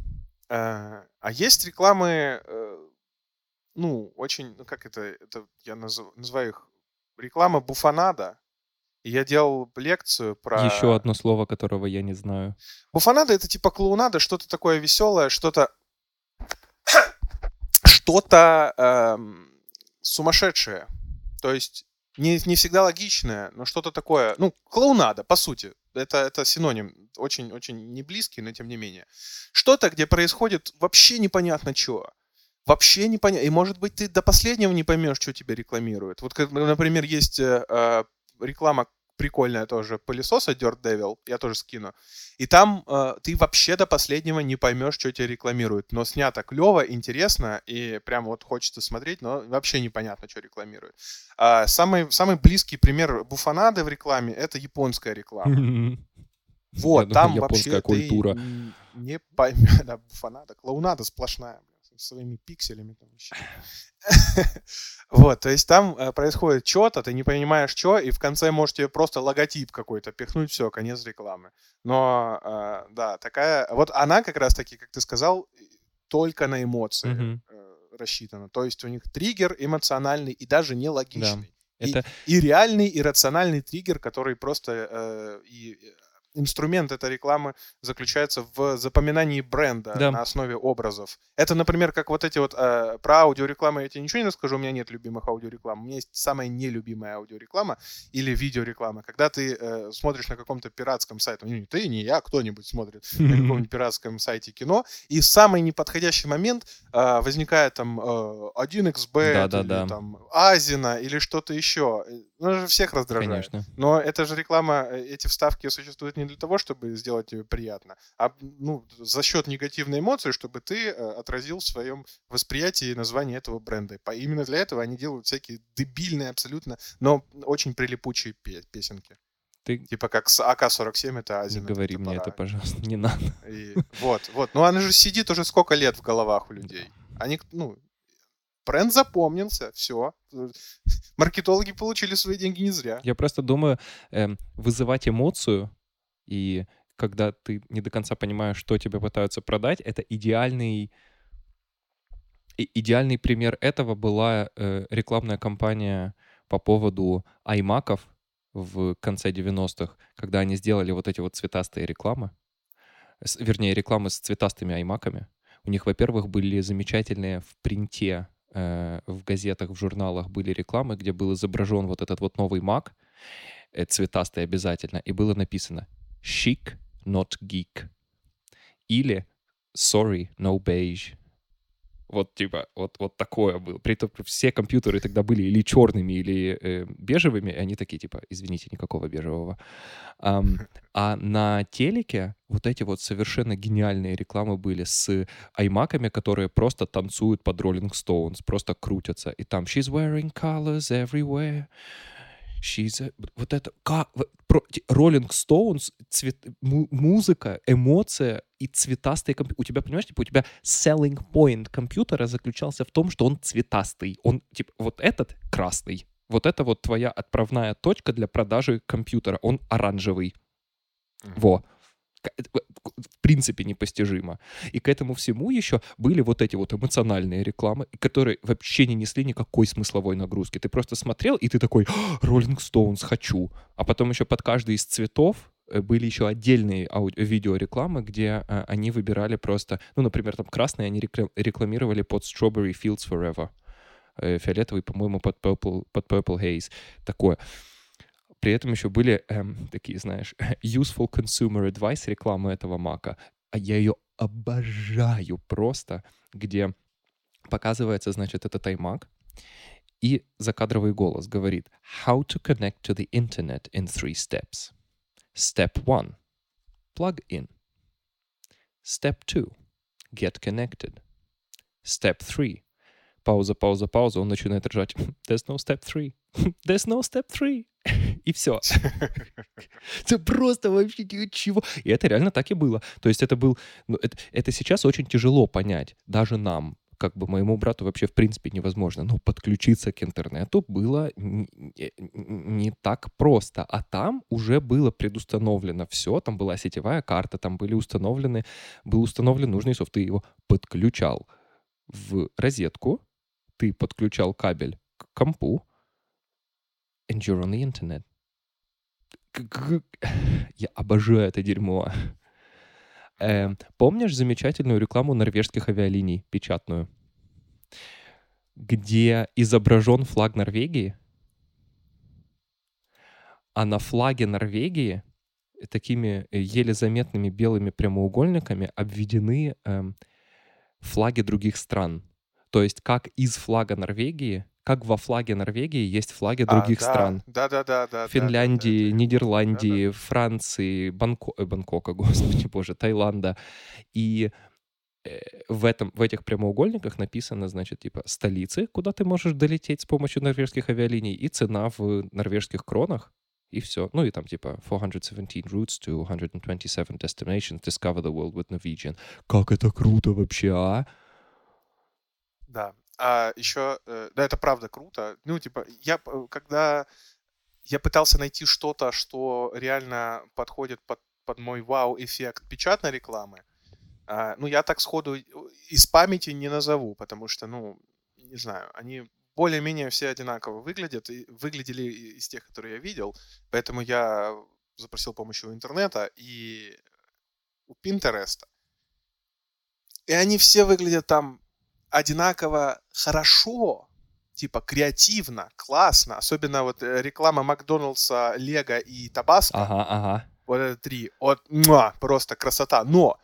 А, а есть рекламы, э, ну, очень, ну, как это, это я назов- называю их реклама буфанада. Я делал лекцию про... Еще одно слово, которого я не знаю. Буфанада это типа клоунада, что-то такое веселое, что-то... что-то эм, сумасшедшее. То есть не, не всегда логичное, но что-то такое... Ну, клоунада, по сути. Это, это синоним. Очень-очень не близкий, но тем не менее. Что-то, где происходит вообще непонятно что. Вообще непонятно. И может быть ты до последнего не поймешь, что тебя рекламируют. Вот, например, есть э, э, реклама прикольная тоже пылесоса Dirt Devil, я тоже скину. И там э, ты вообще до последнего не поймешь, что тебе рекламируют. Но снято клево, интересно, и прям вот хочется смотреть, но вообще непонятно, что рекламируют. А, самый, самый близкий пример буфанады в рекламе — это японская реклама. Вот, там вообще культура. не поймешь, да, буфанада, клоунада сплошная своими пикселями там вообще. Вот, то есть там э, происходит что-то, ты не понимаешь, что, и в конце можете просто логотип какой-то пихнуть, все, конец рекламы. Но, э, да, такая... Вот она как раз-таки, как ты сказал, только на эмоции э, рассчитана. То есть у них триггер эмоциональный и даже нелогичный. Да. Это... И, и реальный, и рациональный триггер, который просто э, и инструмент этой рекламы заключается в запоминании бренда да. на основе образов. Это, например, как вот эти вот э, про аудиорекламы я тебе ничего не расскажу, у меня нет любимых аудиореклам. У меня есть самая нелюбимая аудиореклама или видеореклама. Когда ты э, смотришь на каком-то пиратском сайте, ну, не ты, не я, кто-нибудь смотрит на каком-нибудь пиратском сайте кино, и в самый неподходящий момент э, возникает там э, 1xb, да, да, или, да. там Азина или что-то еще. Ну, же всех раздражает. Конечно. Но это же реклама, э, эти вставки существуют не для того, чтобы сделать тебе приятно, а ну, за счет негативной эмоции, чтобы ты э, отразил в своем восприятии название этого бренда. По, именно для этого они делают всякие дебильные абсолютно, но очень прилипучие песенки. Ты... Типа как с АК-47 это Азия. Не говори мне это, пожалуйста, не надо. И, вот, вот. Ну, она же сидит уже сколько лет в головах у людей. Они, ну, Бренд запомнился, все. Маркетологи получили свои деньги не зря. Я просто думаю, э, вызывать эмоцию, и когда ты не до конца понимаешь, что тебе пытаются продать, это идеальный... И, идеальный пример этого была э, рекламная кампания по поводу аймаков в конце 90-х, когда они сделали вот эти вот цветастые рекламы, с, вернее, рекламы с цветастыми аймаками. У них, во-первых, были замечательные в принте Э, в газетах, в журналах были рекламы, где был изображен вот этот вот новый Mac, э, цветастый обязательно, и было написано «Chic, not geek» или «Sorry, no beige». Вот типа, вот, вот такое было. При этом все компьютеры тогда были или черными, или э, бежевыми, и они такие, типа, извините, никакого бежевого. Um, а на телеке вот эти вот совершенно гениальные рекламы были с аймаками, которые просто танцуют под Rolling Stones, просто крутятся. И там «She's wearing colors everywhere», She's a... Вот это... Как... Rolling Stones, цвет... музыка, эмоция и цветастый компьютер. У тебя, понимаешь, типа, у тебя selling point компьютера заключался в том, что он цветастый. Он, типа, вот этот красный. Вот это вот твоя отправная точка для продажи компьютера. Он оранжевый. Mm-hmm. Во в принципе непостижимо. И к этому всему еще были вот эти вот эмоциональные рекламы, которые вообще не несли никакой смысловой нагрузки. Ты просто смотрел, и ты такой, Rolling Stones, хочу. А потом еще под каждый из цветов э, были еще отдельные ауди- видеорекламы, где а, они выбирали просто, ну, например, там красные они рекламировали под Strawberry Fields Forever, э, фиолетовый, по-моему, под Purple, под Purple Haze, такое. При этом еще были эм, такие, знаешь, useful consumer advice рекламы этого мака. А я ее обожаю просто, где показывается, значит, этот iMac, и закадровый голос говорит «How to connect to the internet in three steps». Step one — plug in. Step two — get connected. Step three — пауза, пауза, пауза, он начинает ржать «There's no step three». There's no step three. И все. Это просто вообще чего. И это реально так и было. То есть это был... Ну, это, это сейчас очень тяжело понять, даже нам, как бы моему брату вообще в принципе невозможно. Но подключиться к интернету было не, не так просто. А там уже было предустановлено все. Там была сетевая карта, там были установлены, был установлен нужный софт. Ты его подключал в розетку, ты подключал кабель к компу, and you're on the internet. Я обожаю это дерьмо. Э, помнишь замечательную рекламу норвежских авиалиний, печатную? Где изображен флаг Норвегии, а на флаге Норвегии такими еле заметными белыми прямоугольниками обведены э, флаги других стран. То есть как из флага Норвегии как во флаге Норвегии есть флаги А, других да, стран. Да, да, да, да. Финляндии, Нидерландии, Франции, Банко... э, Бангкока, господи боже, Таиланда. И э, в, этом, в этих прямоугольниках написано, значит, типа столицы, куда ты можешь долететь с помощью норвежских авиалиний, и цена в норвежских кронах, и все. Ну и там типа 417 routes to 127 destinations, discover the world with Norwegian. Как это круто вообще, а? А еще, э, да, это правда круто. Ну, типа, я, когда я пытался найти что-то, что реально подходит под, под мой вау-эффект печатной рекламы, а, ну, я так сходу из памяти не назову, потому что, ну, не знаю, они более-менее все одинаково выглядят, и выглядели из тех, которые я видел, поэтому я запросил помощь у интернета и у Пинтереста. И они все выглядят там одинаково хорошо, типа креативно, классно. Особенно вот э, реклама Макдоналдса, Лего и Табаско. Ага, ага. Вот это три. Вот, муа, просто красота. Но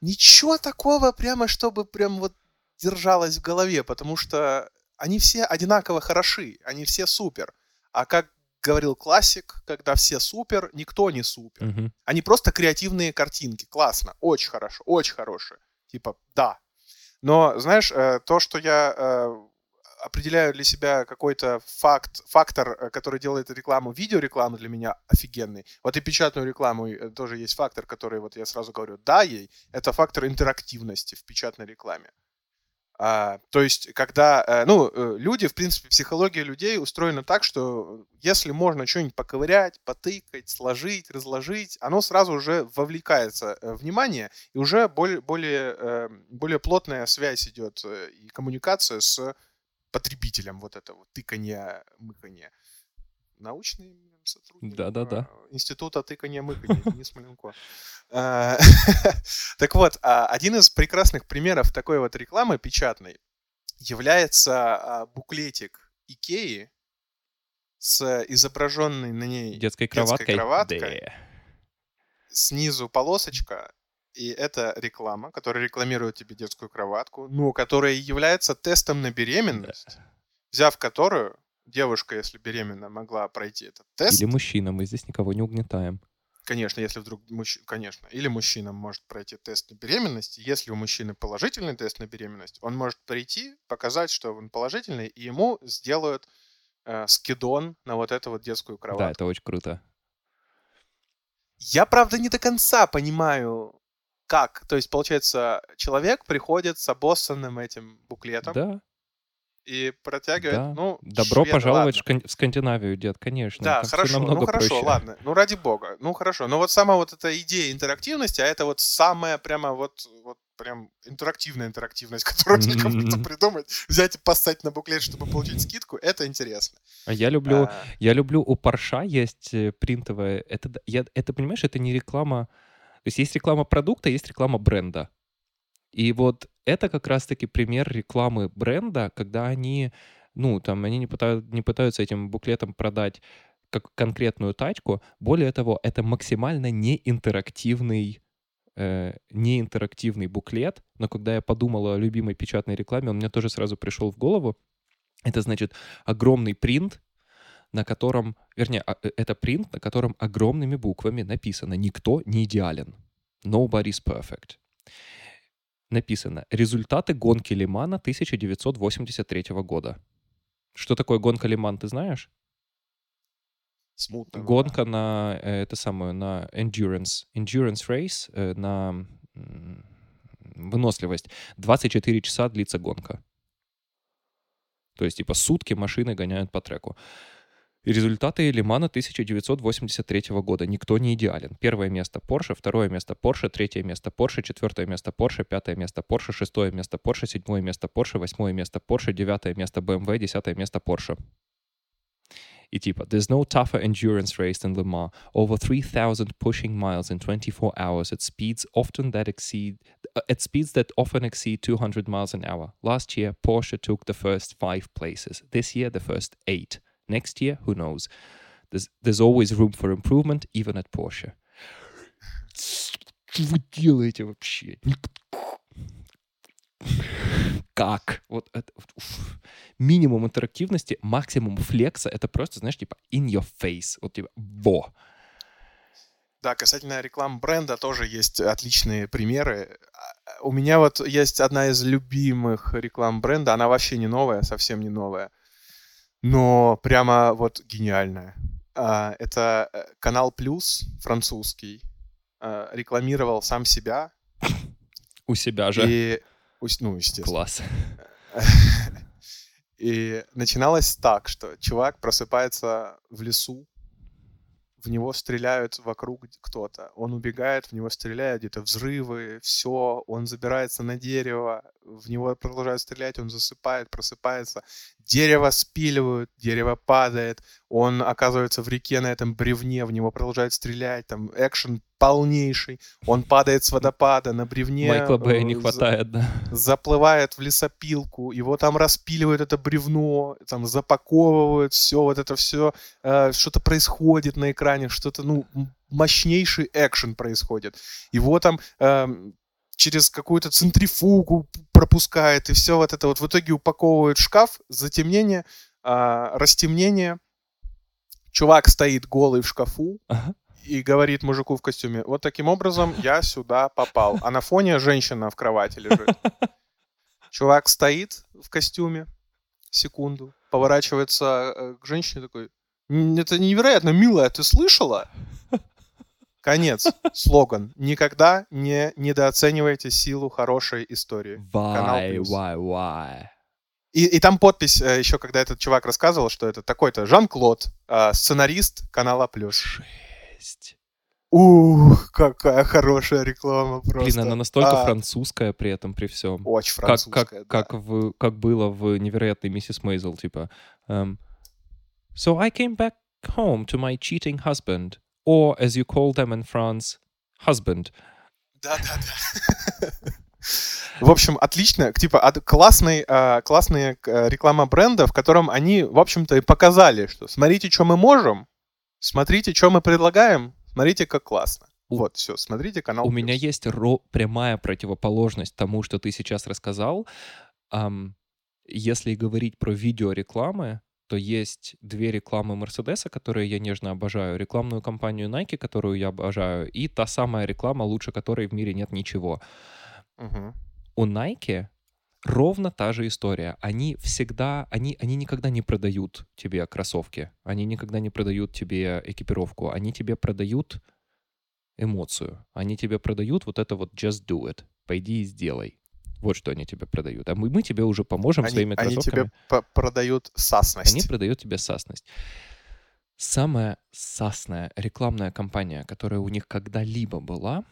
ничего такого прямо, чтобы прям вот держалось в голове, потому что они все одинаково хороши, они все супер. А как говорил классик, когда все супер, никто не супер. Мгм. Они просто креативные картинки. Классно, очень хорошо, очень хорошие. Типа, да. Но, знаешь, э, то, что я э, определяю для себя какой-то факт, фактор, э, который делает рекламу, видеорекламу для меня офигенный. Вот и печатную рекламу тоже есть фактор, который, вот я сразу говорю, да ей, это фактор интерактивности в печатной рекламе. А, то есть, когда, э, ну, э, люди, в принципе, психология людей устроена так, что если можно что-нибудь поковырять, потыкать, сложить, разложить, оно сразу уже вовлекается э, внимание, и уже более, более, более плотная связь идет и коммуникация с потребителем, вот это вот тыканье, мыканье. Научный сотрудник Да-да-да. э, Института тыканья-мыканья, Денис Маленко. А, Так вот, а, один из прекрасных примеров такой вот рекламы печатной является а, буклетик Икеи с изображенной на ней Детской кроваткой? Да. снизу полосочка, и это реклама, которая рекламирует тебе детскую кроватку, но которая является тестом на беременность, взяв которую девушка, если беременна, могла пройти этот тест. Или мужчина, мы здесь никого не угнетаем. Конечно, если вдруг мужчина, конечно, или мужчина может пройти тест на беременность. Если у мужчины положительный тест на беременность, он может прийти, показать, что он положительный, и ему сделают э, скидон на вот эту вот детскую кроватку. Да, это очень круто. Я, правда, не до конца понимаю, как. То есть, получается, человек приходит с обоссанным этим буклетом Да, и протягивает, да. ну, Добро шведы, пожаловать в ладно. В Скандинавию, дед, конечно. Да, Там хорошо, ну хорошо, проще. ладно, ну ради бога, ну хорошо, но вот сама вот эта идея интерактивности, а это вот самая прямо вот, вот прям интерактивная интерактивность, которую только можно Мгм. придумать, взять и поставить на буклет, чтобы получить скидку, это интересно. А я люблю, А, я люблю у Парша есть э, принтовая. Это, я, это понимаешь, это не реклама. То есть есть реклама продукта, есть реклама бренда. И вот это как раз-таки пример рекламы бренда, когда они, ну, там, они не, пытают- не пытаются этим буклетом продать как конкретную тачку. Более того, это максимально неинтерактивный э, неинтерактивный буклет, но когда я подумал о любимой печатной рекламе, он мне тоже сразу пришел в голову. Это значит огромный принт, на котором, вернее, а, э, это принт, на котором огромными буквами написано «Никто не идеален». Nobody's perfect. Написано «Результаты гонки Лимана 1983 года». Что такое гонка Лиман, ты знаешь? смутно. да. Гонка на э, это самое на endurance, endurance race э, на м, выносливость. 24 часа длится гонка. То есть типа сутки машины гоняют по треку. Результаты Лимана 1983 года. Никто не идеален. Первое место Porsche, второе место Porsche, третье место Porsche, четвертое место Porsche, пятое место Porsche, шестое место Porsche, седьмое место Porsche, восьмое место Porsche, девятое место BMW, десятое место Porsche. И типа, there's no tougher endurance race than Le Mans. Over 3,000 pushing miles in 24 hours at speeds often that exceed uh, at speeds that often exceed 200 miles an hour. Last year, Porsche took the first five places. This year, the first eight. Next year, who knows? There's, there's always room for improvement, even at Porsche. Что вы делаете вообще? как? Вот это, уф. минимум интерактивности, максимум флекса, это просто, знаешь, типа in your face. Вот типа, во. Да, касательно реклам бренда тоже есть отличные примеры. А, У меня вот есть одна из любимых реклам бренда, она вообще не новая, совсем не новая, но прямо вот гениальная. А, Это э, канал Плюс французский а, рекламировал сам себя У себя же. и, ну, естественно. Класс. И начиналось так, что чувак просыпается в лесу, в него стреляют вокруг кто-то, он убегает, в него стреляют, где-то взрывы, все, он забирается на дерево, в него продолжают стрелять, он засыпает, просыпается, дерево спиливают, дерево падает, он оказывается в реке на этом бревне, в него продолжают стрелять, там экшен полнейший, он падает с водопада на бревне. Майкла Бэя э, не за- хватает, да. заплывает в лесопилку, его там распиливают это бревно, там запаковывают, все вот это все, что-то происходит на экране, что-то, ну, мощнейший экшен происходит. Его там эм, через какую-то центрифугу пропускает, и все вот это вот в итоге упаковывают в шкаф, затемнение, а, растемнение, чувак стоит голый в шкафу, Ага. и говорит мужику в костюме, вот таким образом я сюда попал. А на фоне женщина в кровати лежит. Чувак стоит в костюме, секунду, поворачивается э, к женщине такой, «М, это невероятно, милая, ты слышала? Конец. Слоган. Никогда не недооценивайте силу хорошей истории. Why, why, why? И, и там подпись э, еще, когда этот чувак рассказывал, что это такой-то Жан-Клод, э, сценарист канала Плюс. Жесть. Ух, какая хорошая реклама просто. Блин, она настолько А, французская при этом, при всем. Очень Как, французская, как, да. как, в, как было в «Невероятной миссис Мейзел», типа эм, «So I came back home to my cheating husband, or, as you call them in France, husband». Да-да-да. В общем, отлично. Типа, от- классный, а, классная э, реклама бренда, в котором они, в общем-то, и показали, что смотрите, что мы можем, смотрите, что мы предлагаем, смотрите, как классно. У- Вот, все, смотрите канал У меня Плюс. есть ро- прямая противоположность тому, что ты сейчас рассказал. Ам, если говорить про видеорекламы, то есть две рекламы Мерседеса, которые я нежно обожаю, рекламную кампанию Nike, которую я обожаю, и та самая реклама, лучше которой в мире нет ничего. Мгм. У Nike ровно та же история. Они всегда, они, они никогда не продают тебе кроссовки, они никогда не продают тебе экипировку, они тебе продают эмоцию. Они тебе продают вот это вот just do it. Пойди и сделай. Вот что они тебе продают. А мы, мы тебе уже поможем Они, своими они кроссовками. тебе по- продают сасность. Они продают тебе сасность. Самая сасная рекламная кампания, которая у них когда-либо была,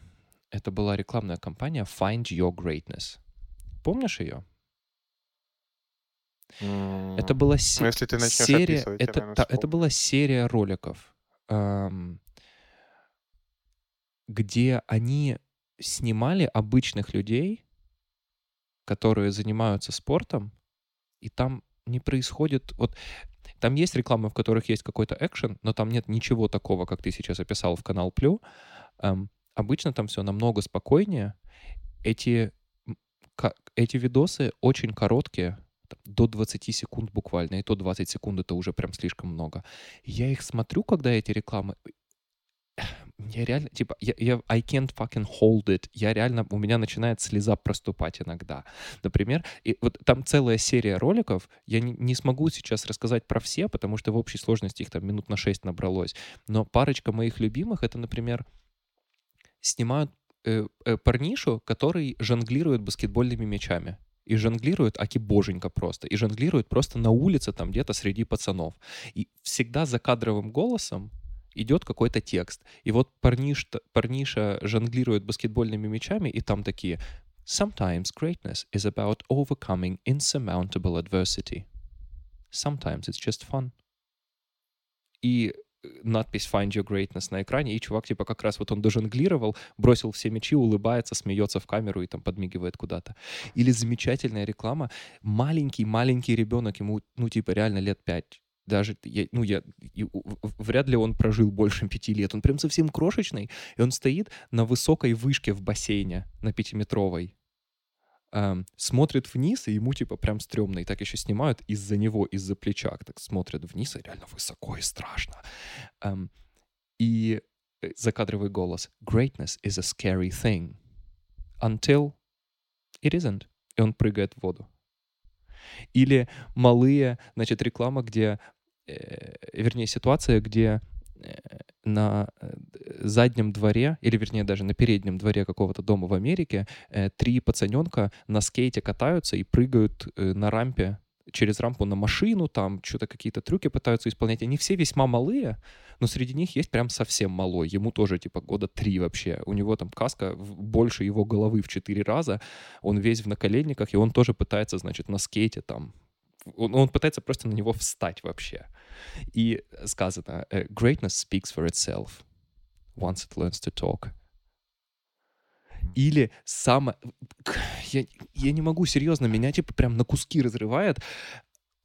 это была рекламная кампания Find Your Greatness. Помнишь ее? Это была Ну, се- если ты серия, описывать, это, та- это была серия роликов, ам, где они снимали обычных людей, которые занимаются спортом, и там не происходит... Вот там есть рекламы, в которых есть какой-то экшен, но там нет ничего такого, как ты сейчас описал в канал Плю. Ам, обычно там все намного спокойнее. Эти, ка- эти видосы очень короткие, до 20 секунд буквально, и то 20 секунд это уже прям слишком много. Я их смотрю, когда эти рекламы... Я реально, типа, я, я I can't fucking hold it. Я реально, у меня начинает слеза проступать иногда. Например, и вот там целая серия роликов, я не, не смогу сейчас рассказать про все, потому что в общей сложности их там минут на 6 набралось. Но парочка моих любимых, это, например, снимают э, э, парнишу, который жонглирует баскетбольными мячами. И жонглирует, аки боженька просто. И жонглирует просто на улице, там где-то среди пацанов. И всегда за кадровым голосом идет какой-то текст. И вот парниш, парниша жонглирует баскетбольными мячами, и там такие Sometimes greatness is about overcoming insurmountable adversity. Sometimes it's just fun. И э, надпись Find Your Greatness на экране, и чувак, типа, как раз вот он дожонглировал, бросил все мячи, улыбается, смеется в камеру и там подмигивает куда-то. Или замечательная реклама. Маленький-маленький ребенок, ему, ну, типа, реально лет пять. Даже, я, ну, я, и вряд ли он прожил больше пяти лет. Он прям совсем крошечный, и он стоит на высокой вышке в бассейне, на пятиметровой. эм, смотрит вниз, и ему типа прям стрёмно. И так еще снимают из-за него, из-за плеча. Так смотрят вниз, и реально высоко и страшно. Эм, и э, закадровый голос. Greatness is a scary thing. Until it isn't. И он прыгает в воду. Или малые, значит, реклама, где, вернее, ситуация, где э, на э, заднем дворе, или вернее даже на переднем дворе какого-то дома в Америке, э, три пацаненка на скейте катаются и прыгают э, на рампе через рампу на машину, там что-то какие-то трюки пытаются исполнять. Они все весьма малые, но среди них есть прям совсем малой. Ему тоже типа года три вообще. У него там каска больше его головы в четыре раза. Он весь в наколенниках, и он тоже пытается, значит, на скейте там он, он пытается просто на него встать вообще. И сказано, э, greatness speaks for itself once it learns to talk. Или самое... Я, я не могу, серьезно, меня типа прям на куски разрывает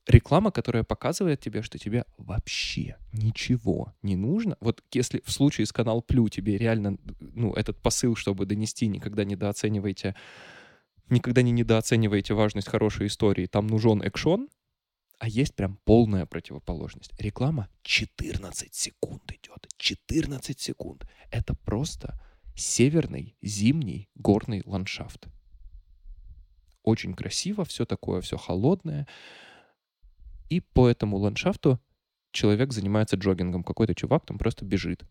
реклама, которая показывает тебе, что тебе вообще ничего не нужно. Вот если в случае с канал Плю тебе реально, ну, этот посыл, чтобы донести, никогда недооценивайте, никогда не недооценивайте важность хорошей истории, там нужен экшон, а есть прям полная противоположность. Реклама 14 секунд идет. 14 секунд. Это просто северный зимний горный ландшафт. Очень красиво, все такое, все холодное. И по этому ландшафту человек занимается джогингом. Какой-то чувак там просто бежит.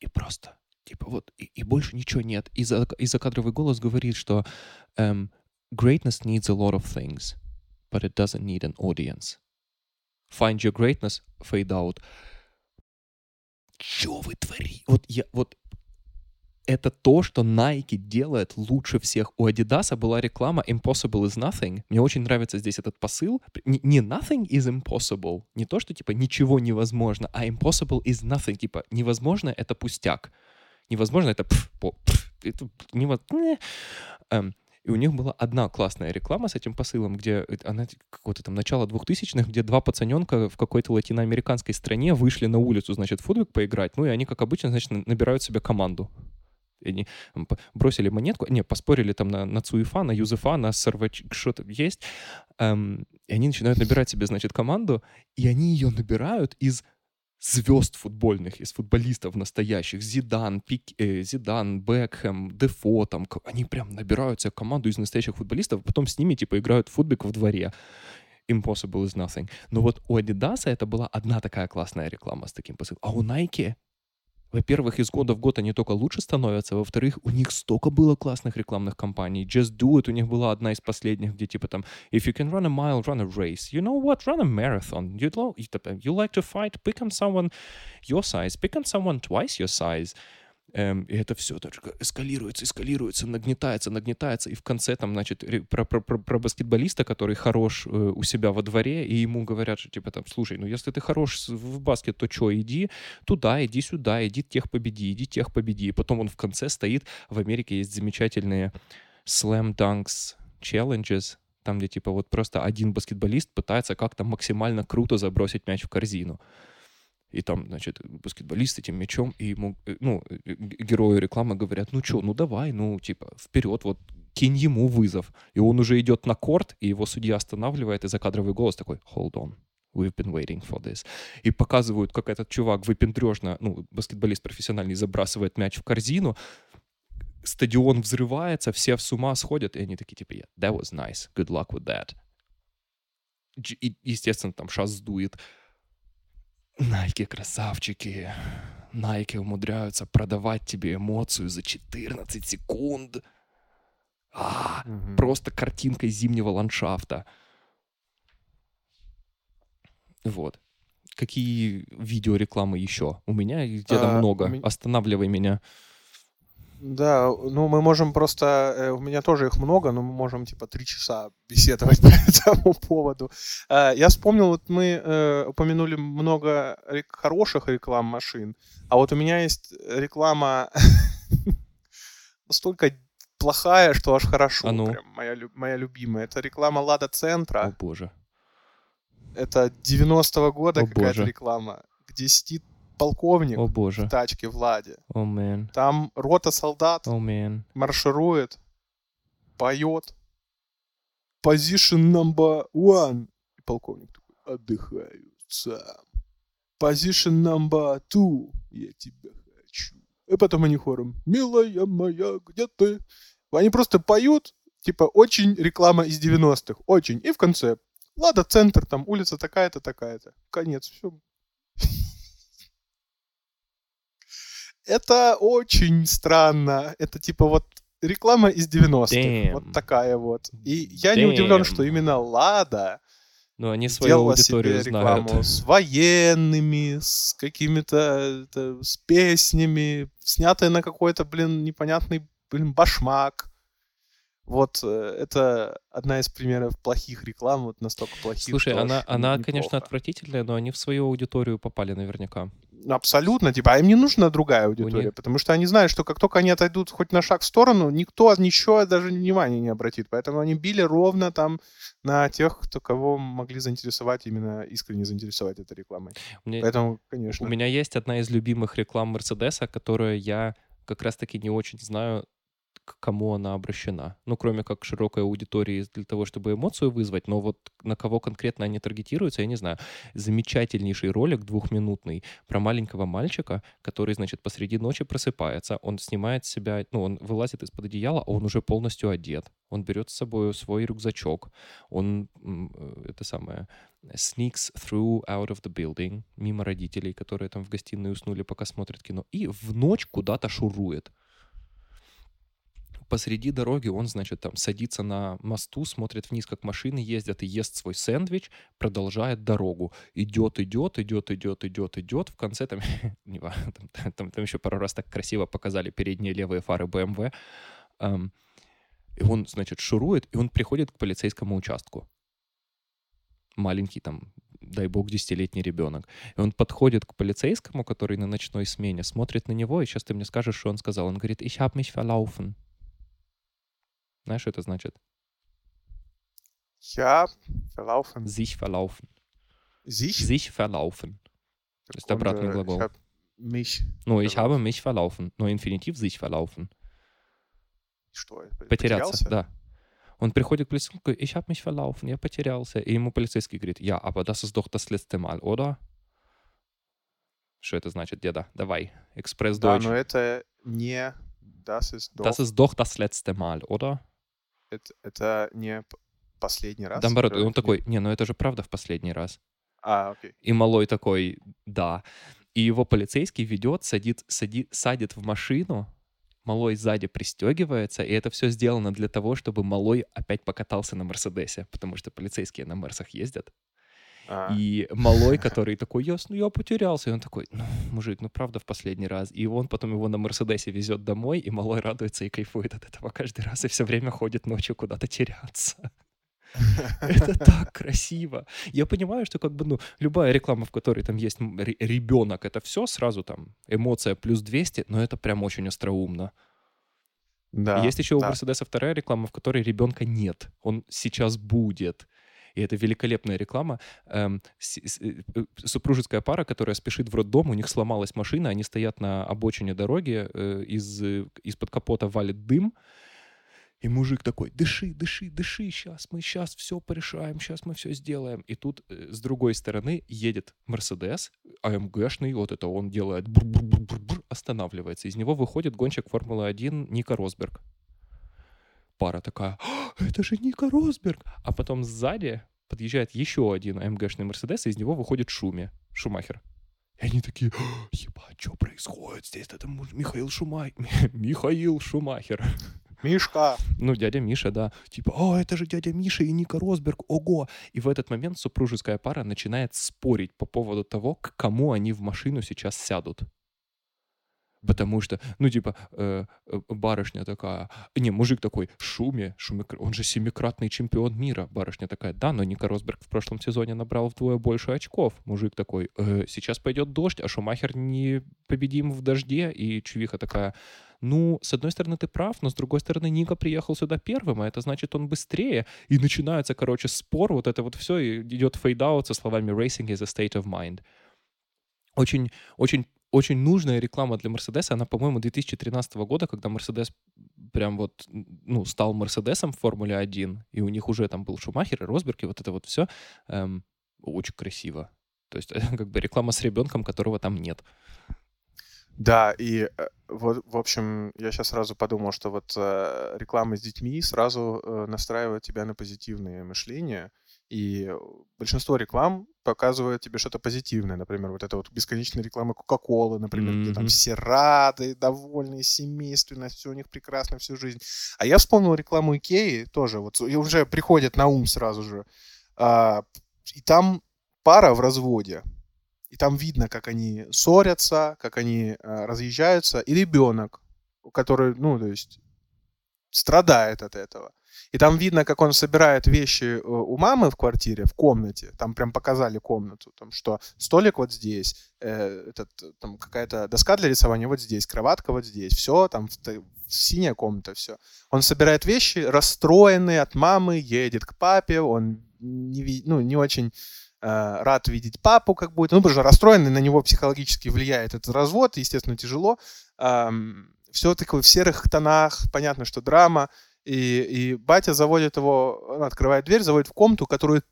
И просто, типа вот, и, и больше ничего нет. И, за, и закадровый голос говорит, что um, greatness needs a lot of things, but it doesn't need an audience. Find your greatness, fade out. Чё вы творите? Вот я, вот это то, что Nike делает лучше всех. У Adidas была реклама Impossible is nothing. Мне очень нравится здесь этот посыл. Не, nothing is impossible. Не то, что типа ничего невозможно, а impossible is nothing. Типа невозможно — это пустяк. Невозможно — это пф, по, пф, это невозможно. Эм, и у них была одна классная реклама с этим посылом, где она какое-то там начало 2000-х, где два пацаненка в какой-то латиноамериканской стране вышли на улицу, значит, в футбик поиграть. Ну и они, как обычно, значит, набирают себе команду они бросили монетку, не, поспорили там на, на Цуефа, на Юзефа, на Сарвач, что-то есть, эм, и они начинают набирать себе, значит, команду, и они ее набирают из звезд футбольных, из футболистов настоящих, Зидан, Пик, э, Зидан, Бекхэм, Дефо, там, они прям набирают себе команду из настоящих футболистов, а потом с ними, типа, играют в футбик в дворе. Impossible is nothing. Но вот у Adidas это была одна такая классная реклама с таким посылом. А у Nike во-первых, из года в год они только лучше становятся, во-вторых, у них столько было классных рекламных кампаний. Just Do It у них была одна из последних, где типа там If you can run a mile, run a race. You know what? Run a marathon. You, you like to fight? Pick on someone your size. Pick on someone twice your size. Эм, и это все так эскалируется, эскалируется, нагнетается, нагнетается. И в конце там, значит, про, про, про, про баскетболиста, который хорош э, у себя во дворе, и ему говорят, что типа там, слушай, ну если ты хорош в баскет, то что, иди туда, иди сюда, иди тех победи, иди тех победи. И потом он в конце стоит, в Америке есть замечательные slam dunks challenges, там, где типа вот просто один баскетболист пытается как-то максимально круто забросить мяч в корзину и там, значит, баскетболист этим мячом, и ему, э, ну, э, герои рекламы говорят, ну что, ну давай, ну, типа, вперед, вот, кинь ему вызов. И он уже идет на корт, и его судья останавливает, и закадровый голос такой, hold on, we've been waiting for this. И показывают, как этот чувак выпендрежно, ну, баскетболист профессиональный, забрасывает мяч в корзину, стадион взрывается, все с ума сходят, и они такие, типа, yeah, that was nice, good luck with that. И, естественно, там шас сдует. Найки красавчики. Найки умудряются продавать тебе эмоцию за 14 секунд. А, угу. Просто картинкой зимнего ландшафта. Вот. Какие видеорекламы еще? У меня где-то а, много. Ми... Останавливай меня. Да, ну мы можем просто, э, у меня тоже их много, но мы можем типа три часа беседовать по этому поводу. Э, я вспомнил, вот мы э, упомянули много хороших реклам машин, а вот у меня есть реклама настолько плохая, что аж хорошо, а ну? прям моя, моя любимая. Это реклама Лада Центра. О боже. Это 90-го года какая-то реклама, где сидит полковник О, боже. в тачке Владе. О, oh, Там рота солдат oh, марширует. поет. Position number one. И полковник такой, отдыхаю сам. Position number two. Я тебя хочу. И потом они хором, милая моя, где ты? Они просто поют, типа, очень реклама из 90-х. Очень. И в конце, Лада Центр, там улица такая-то, такая-то. Конец, все. Это очень странно. Это типа вот реклама из 90-х. Damn. Вот такая вот. И я не удивлен, Damn. что именно Лада Ну, они свою сделала аудиторию себе знают. рекламу с военными, с какими-то с песнями, снятая на какой-то, блин, непонятный, блин, башмак. Вот э, это одна из примеров плохих реклам, вот настолько плохих. Слушай, она, она неплохо. конечно, отвратительная, но они в свою аудиторию попали наверняка. Абсолютно, типа, а им не нужна другая аудитория, них- потому что они знают, что как только они отойдут хоть на шаг в сторону, никто ничего даже внимания не обратит. Поэтому они били ровно там на тех, кто кого могли заинтересовать, именно искренне заинтересовать этой рекламой. Меня, Поэтому, конечно. у меня есть одна из любимых реклам Мерседеса, которую я как раз-таки не очень знаю, к кому она обращена. Ну, кроме как широкой аудитории для того, чтобы эмоцию вызвать, но вот на кого конкретно они таргетируются, я не знаю. Замечательнейший ролик двухминутный про маленького мальчика, который, значит, посреди ночи просыпается, он снимает себя, ну, он вылазит из-под одеяла, а он уже полностью одет. Он берет с собой свой рюкзачок, он, э, это самое, sneaks through out of the building, мимо родителей, которые там в гостиной уснули, пока смотрят кино, и в ночь куда-то шурует. Посреди дороги он, значит, там садится на мосту, смотрит вниз, как машины ездят, и ест свой сэндвич, продолжает дорогу. Идет, идет, идет, идет, идет, идет. В конце там, там, там, там- еще пару раз так красиво показали передние левые фары BMW. Ам, и он, значит, шурует, и он приходит к полицейскому участку. Маленький там, дай бог, десятилетний ребенок. И он подходит к полицейскому, который на ночной смене, смотрит на него, и сейчас ты мне скажешь, что он сказал. Он говорит, ich hab mich verlaufen. Знаешь, что это значит? Я verlaufen. Sich verlaufen. Sich? Sich verlaufen. Так есть он обратный же, глагол. Ich hab mich. Ну, ich verlaufen. habe mich verlaufen. Но инфинитив sich verlaufen. Что? Потеряться, да. Он приходит к полицейскому, говорит, ich habe mich verlaufen, я потерялся. И ему полицейский говорит, ja, aber das ist doch das letzte Mal, oder? Что это значит, деда? Давай, Да, экспресс-дойч. но это не... Das ist doch... Das ist doch das letzte Mal, oder? Это, это не последний раз? Наоборот, Или он такой, не, ну это же правда в последний раз. А, окей. И малой такой, да. И его полицейский ведет, садит, сади, садит в машину, малой сзади пристегивается, и это все сделано для того, чтобы малой опять покатался на Мерседесе, потому что полицейские на Мерсах ездят. А, И малой, который такой, я, ну, я потерялся. И он такой, ну, мужик, ну правда в последний раз. И он потом его на Мерседесе везет домой, и малой радуется и кайфует от этого каждый раз, и все время ходит ночью куда-то теряться. Это так красиво. Я понимаю, что как бы, ну, любая реклама, в которой там есть ребенок, это все сразу там эмоция плюс 200, но это прям очень остроумно. да, Есть еще у да. Мерседеса вторая реклама, в которой ребенка нет. Он сейчас будет. И это великолепная реклама. Эм, с- с- э, э, супружеская пара, которая спешит в роддом, у них сломалась машина, они стоят на обочине дороги, э, из, э, из-под капота валит дым, и мужик такой, дыши, дыши, дыши, сейчас мы сейчас все порешаем, сейчас мы все сделаем. И тут с другой стороны едет Мерседес, АМГшный, вот это он делает, бур-бур-бур-бур-бур, останавливается. Из него выходит гонщик Формулы-1 Ника Росберг. Пара такая, «А, это же Ника Росберг. А потом сзади подъезжает еще один АМГшный Мерседес, и из него выходит Шуми, Шумахер. И они такие, «А, ебать, что происходит здесь? Это муж- Михаил Шумахер. Михаил Шумахер. Мишка! Ну, дядя Миша, да. Типа, о, это же дядя Миша и Ника Росберг, ого. И в этот момент супружеская пара начинает спорить по поводу того, к кому они в машину сейчас сядут. Потому что, ну, типа, э, э, барышня такая, не, мужик такой, Шуми, Шуми, он же семикратный чемпион мира. Барышня такая, да, но Нико Росберг в прошлом сезоне набрал вдвое больше очков. Мужик такой, «Э, сейчас пойдет дождь, а Шумахер не победим в дожде. И Чувиха такая, ну, с одной стороны, ты прав, но с другой стороны, Нико приехал сюда первым, а это значит, он быстрее. И начинается, короче, спор, вот это вот все, и идет fade out со словами «racing is a state of mind». Очень, очень, очень нужная реклама для Мерседеса. Она, по-моему, 2013 года, когда Мерседес прям вот, ну, стал Мерседесом в Формуле 1, и у них уже там был Шумахер и Росберг, и вот это вот все эм, очень красиво. То есть как бы реклама с ребенком, которого там нет. Да, и э, вот, в общем, я сейчас сразу подумал, что вот э, реклама с детьми сразу э, настраивает тебя на позитивное мышление, и большинство реклам показывает тебе что-то позитивное. Например, вот это вот бесконечная реклама Кока-Колы, например, mm-hmm. где там все рады, довольные, семейственно, все у них прекрасно всю жизнь. А я вспомнил рекламу Икеи тоже, вот и уже приходит на ум сразу же. А, и там пара в разводе. И там видно, как они ссорятся, как они а, разъезжаются. И ребенок, который, ну, то есть, страдает от этого. И там видно, как он собирает вещи э, у мамы в квартире, в комнате. Там прям показали комнату, там, что столик вот здесь, э, этот, там какая-то доска для рисования вот здесь, кроватка вот здесь, все, там синяя комната, все. Он собирает вещи, расстроенный от мамы, едет к папе, он не, ну, не очень э, рад видеть папу, как будет, ну, потому расстроенный, на него психологически влияет этот развод, естественно, тяжело. Эм, все такое в серых тонах, понятно, что драма, и, и батя заводит его, он открывает дверь, заводит в комнату, которая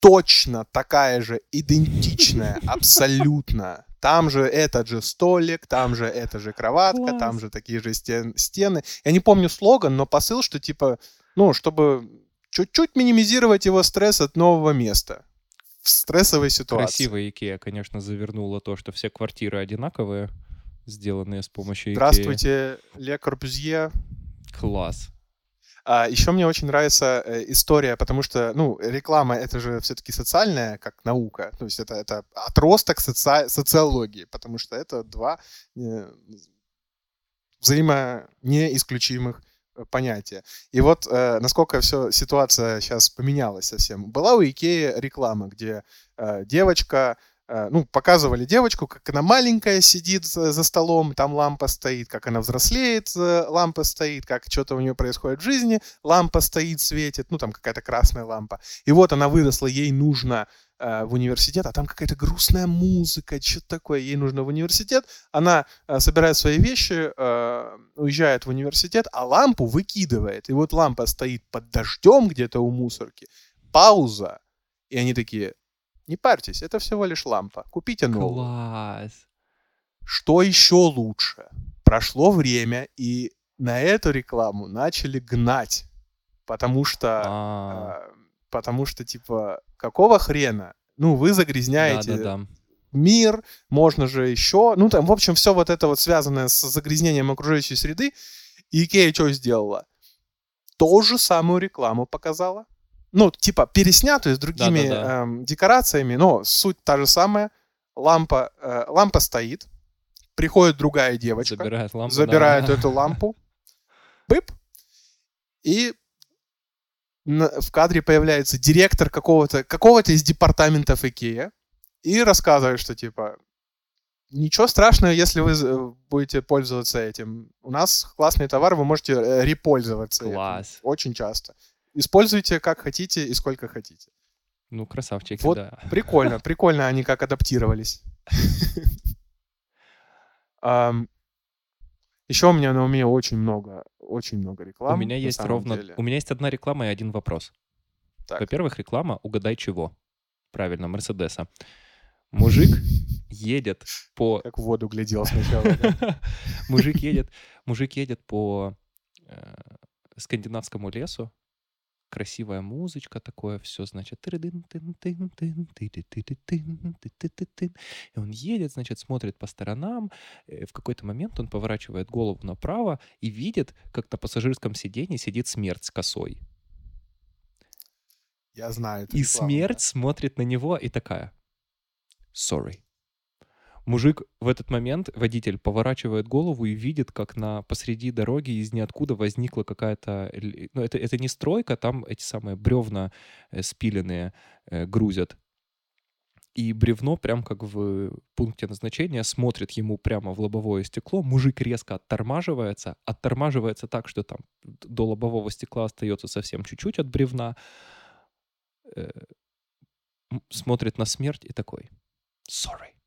точно такая же, идентичная, абсолютно. Там же этот же столик, там же эта же кроватка, Класс. там же такие же стен, стены. Я не помню слоган, но посыл, что типа, ну, чтобы чуть-чуть минимизировать его стресс от нового места в стрессовой ситуации. Красиво Икея, конечно, завернула то, что все квартиры одинаковые, сделанные с помощью Икеи. Здравствуйте, Ле Корбюзье. Класс. А еще мне очень нравится э, история, потому что, ну, реклама это же все-таки социальная, как наука, то есть это, это отросток соци... социологии, потому что это два э, взаимо неисключимых э, понятия. И вот э, насколько все ситуация сейчас поменялась совсем. Была у Икеи реклама, где э, девочка ну, показывали девочку, как она маленькая сидит за столом, там лампа стоит, как она взрослеет, э, лампа стоит, как что-то у нее происходит в жизни, лампа стоит, светит, ну, там какая-то красная лампа. И вот она выросла, ей нужно э, в университет, а там какая-то грустная музыка, что-то такое, ей нужно в университет, она э, собирает свои вещи, э, уезжает в университет, а лампу выкидывает. И вот лампа стоит под дождем где-то у мусорки, пауза, и они такие, не парьтесь, это всего лишь лампа. Купите новую. Класс. Что еще лучше? Прошло время, и на эту рекламу начали гнать. Потому что... А. Э, потому что, типа, какого хрена? Ну, вы загрязняете да, да, да. мир, можно же еще... Ну, там, в общем, все вот это вот связанное с загрязнением окружающей среды. Икея что сделала? Ту же самую рекламу показала ну, типа, переснятую с другими да, да, да. Эм, декорациями, но суть та же самая. Лампа, э, лампа стоит, приходит другая девочка, забирает, лампу, забирает да. эту лампу, пып, и в кадре появляется директор какого-то какого-то из департаментов Икея и рассказывает, что типа ничего страшного, если вы будете пользоваться этим. У нас классный товар, вы можете э, репользоваться. Класс. Этим. Очень часто. Используйте как хотите и сколько хотите. Ну, красавчики, вот да. Прикольно, прикольно они как адаптировались. Еще у меня на уме очень много, очень много рекламы. У меня есть ровно, у меня есть одна реклама и один вопрос. Во-первых, реклама «Угадай чего». Правильно, Мерседеса. Мужик едет по... Как в воду глядел сначала. Мужик едет, мужик едет по э, скандинавскому лесу, красивая музычка, такое все, значит, и он едет, значит, смотрит по сторонам, э, в какой-то момент он поворачивает голову направо и видит, как на пассажирском сиденье сидит смерть с косой. Я знаю. И смерть смотрит на него и такая, sorry. Мужик в этот момент, водитель, поворачивает голову и видит, как на посреди дороги из ниоткуда возникла какая-то... Ну, это, это не стройка, там эти самые бревна э, спиленные э, грузят. И бревно, прям как в пункте назначения, смотрит ему прямо в лобовое стекло. Мужик резко оттормаживается. Оттормаживается так, что там до лобового стекла остается совсем чуть-чуть от бревна. Э, смотрит на смерть и такой... Sorry.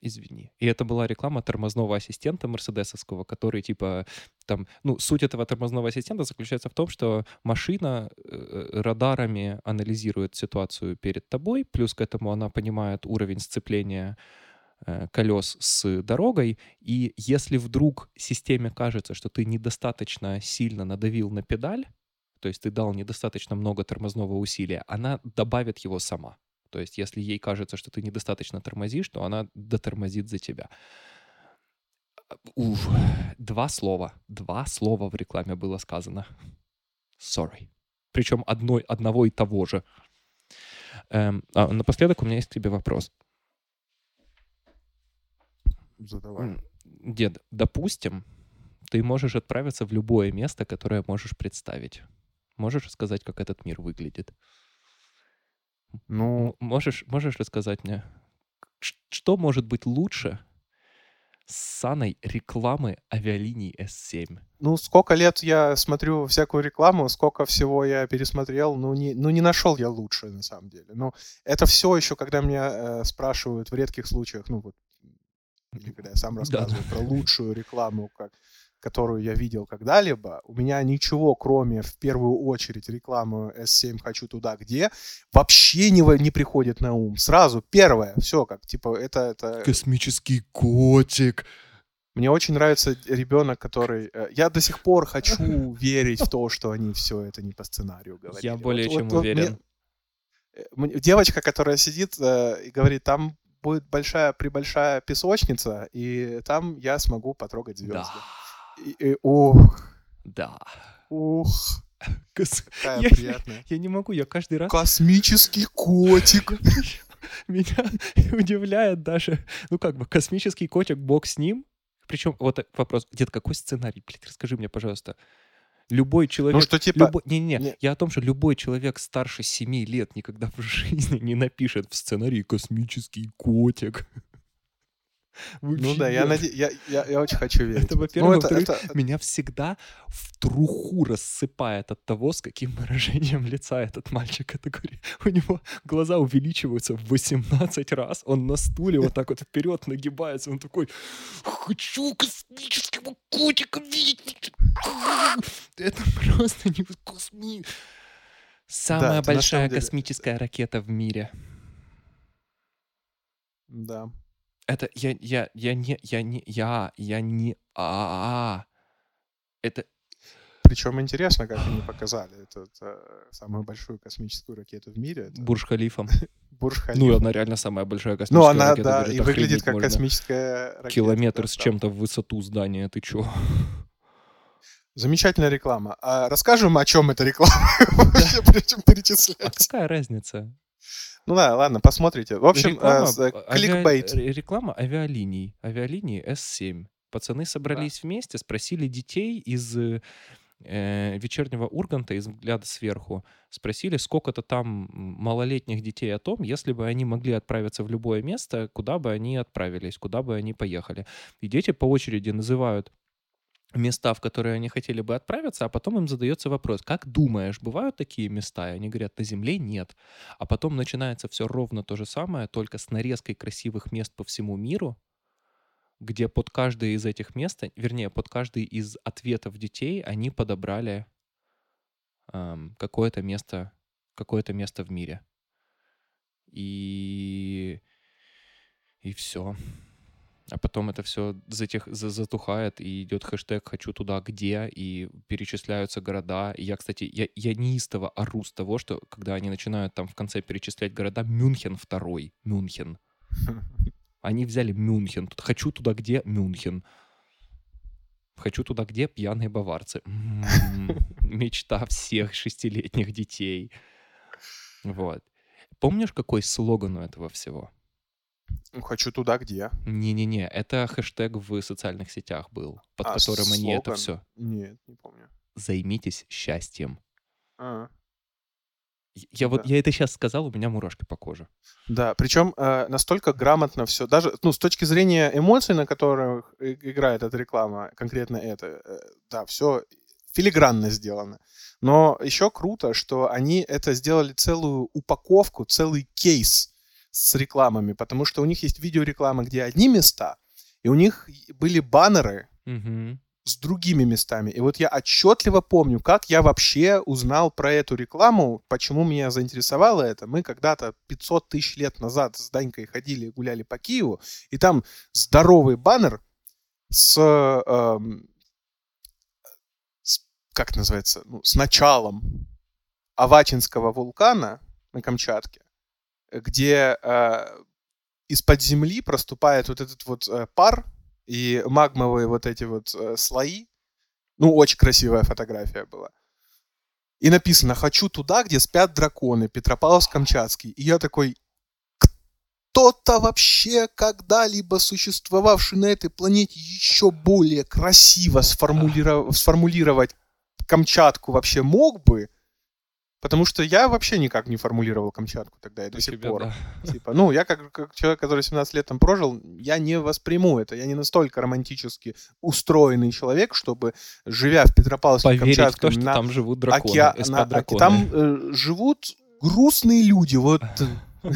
Извини. И это была реклама тормозного ассистента мерседесовского, который типа там, ну, суть этого тормозного ассистента заключается в том, что машина э, радарами анализирует ситуацию перед тобой, плюс к этому она понимает уровень сцепления э, колес с дорогой, и если вдруг системе кажется, что ты недостаточно сильно надавил на педаль, то есть ты дал недостаточно много тормозного усилия, она добавит его сама. То есть если ей кажется, что ты недостаточно тормозишь, то она дотормозит за тебя. Уф, два слова. Два слова в рекламе было сказано. Sorry. Причем одной, одного и того же. Эм, а напоследок у меня есть к тебе вопрос. Задавай. Дед, допустим, ты можешь отправиться в любое место, которое можешь представить. Можешь сказать, как этот мир выглядит? Ну, Можешь, можешь рассказать мне, что может быть лучше саной рекламы авиалиний S7? ну, сколько лет я смотрю всякую рекламу, сколько всего я пересмотрел, ну, не, ну, не нашел я лучше, на самом деле. Но это все еще, когда меня э, спрашивают в редких случаях, ну, вот, или когда я сам Да. рассказываю про лучшую рекламу, как, которую я видел когда-либо, у меня ничего, кроме, в первую очередь, рекламы S7 «Хочу туда, где», вообще не, не приходит на ум. Сразу, первое, все, как, типа, это, это Космический котик. мне очень нравится ребенок, который... э, Я до сих пор хочу верить в то, что они все это не по сценарию говорили. Я более Вот- чем вот- уверен. мне- э, мне- Девочка, которая сидит э, и говорит, там будет большая прибольшая песочница, и там я смогу потрогать звезды. Да, И- и- ух, да. ух, Кос- какая Я- приятная. Я не могу, я каждый раз... Космический котик. Меня удивляет даже, ну как бы, космический котик, бог с ним. Причем, вот вопрос, дед, какой сценарий? Блин, расскажи мне, пожалуйста. Любой человек... Ну что, типа... любой- Не-не-не, не- я о том, что любой человек старше 7 лет никогда в жизни не напишет в сценарии «космический котик». Ну да, я, наде- я, я, я очень хочу верить. Это, во-первых. Ну, это- Во-вторых, это- меня всегда в труху рассыпает от того, с каким выражением лица этот мальчик. Это говорит, у него глаза увеличиваются в 18 раз, он на стуле вот так вот вперед нагибается, он такой, хочу космического котика видеть. Это просто не косми... Самая на большая деле- космическая ракета в мире. Да. Это я, я, я не, я не, я, я не, а, это, Причем интересно, как они показали. Это, это самую большую космическую ракету в мире. Это Бурж-Халифа. Бурж-Халифа. Ну, она реально самая большая Ну, космическая она, ракета. да, и выглядит как можно. космическая ракета. Километр да, с чем-то в высоту здания, ты чё? Замечательная реклама. А расскажем, о чем эта реклама, прежде чем А перечислять. какая разница? Ну да, ладно, посмотрите. В общем, реклама, э, с- э, кликбейт. ре- Реклама авиалиний. Авиалинии S7. Пацаны собрались вместе, спросили детей из э, вечернего Урганта, из взгляда сверху, спросили, сколько-то там малолетних детей о том, если бы они могли отправиться в любое место, куда бы они отправились, куда бы они поехали. И дети по очереди называют места, в которые они хотели бы отправиться, а потом им задается вопрос, как думаешь, бывают такие места? И они говорят, на Земле нет. А потом начинается все ровно то же самое, только с нарезкой красивых мест по всему миру, где под каждое из этих мест, вернее, под каждый из ответов детей они подобрали ам, какое-то место, какое-то место в мире. И и все. А потом это все затех, за- затухает, и идет хэштег «хочу туда, где», и перечисляются города. И я, кстати, я, я неистово ору с того, что когда они начинают там в конце перечислять города, Мюнхен второй, Мюнхен. Они взяли Мюнхен. Тут «хочу туда, где» Мюнхен. «Хочу туда, где» пьяные баварцы. М, Мечта всех шестилетних детей. Вот. Помнишь, какой слоган у этого всего? Хочу туда, где. Не-не-не, это хэштег в социальных сетях был, под А, которым они это слоган? все. Нет, не помню. Займитесь счастьем. А, Я вот, Да. я это сейчас сказал, у меня мурашки по коже. Да, причем э, настолько грамотно все, даже ну, с точки зрения эмоций, на которых играет эта реклама, конкретно это, э, да, все филигранно сделано. Но еще круто, что они это сделали целую упаковку, целый кейс с рекламами, потому что у них есть видеореклама, где одни места, и у них были баннеры Мгм. с другими местами. И вот я отчетливо помню, как я вообще узнал про эту рекламу, почему меня заинтересовало это. Мы когда-то 500 тысяч лет назад с Данькой ходили, гуляли по Киеву, и там здоровый баннер с, эм, с- как называется, ну, с началом Авачинского вулкана на Камчатке, где э, из-под земли проступает вот этот вот э, пар и магмовые вот эти вот э, слои. Ну, очень красивая фотография была. И написано «Хочу туда, где спят драконы, Петропавловск-Камчатский». И я такой, кто-то вообще когда-либо существовавший на этой планете еще более красиво сформулиров- сформулировать Камчатку вообще мог бы? Потому что я вообще никак не формулировал Камчатку тогда и до сих тебя, пор. да. Типа, ну, я как, как человек, который 17 лет там прожил, я не восприму это. Я не настолько романтически устроенный человек, чтобы, живя в Петропавловске, что на там живут драконы. океа- на- драконы. там э, живут грустные люди. Вот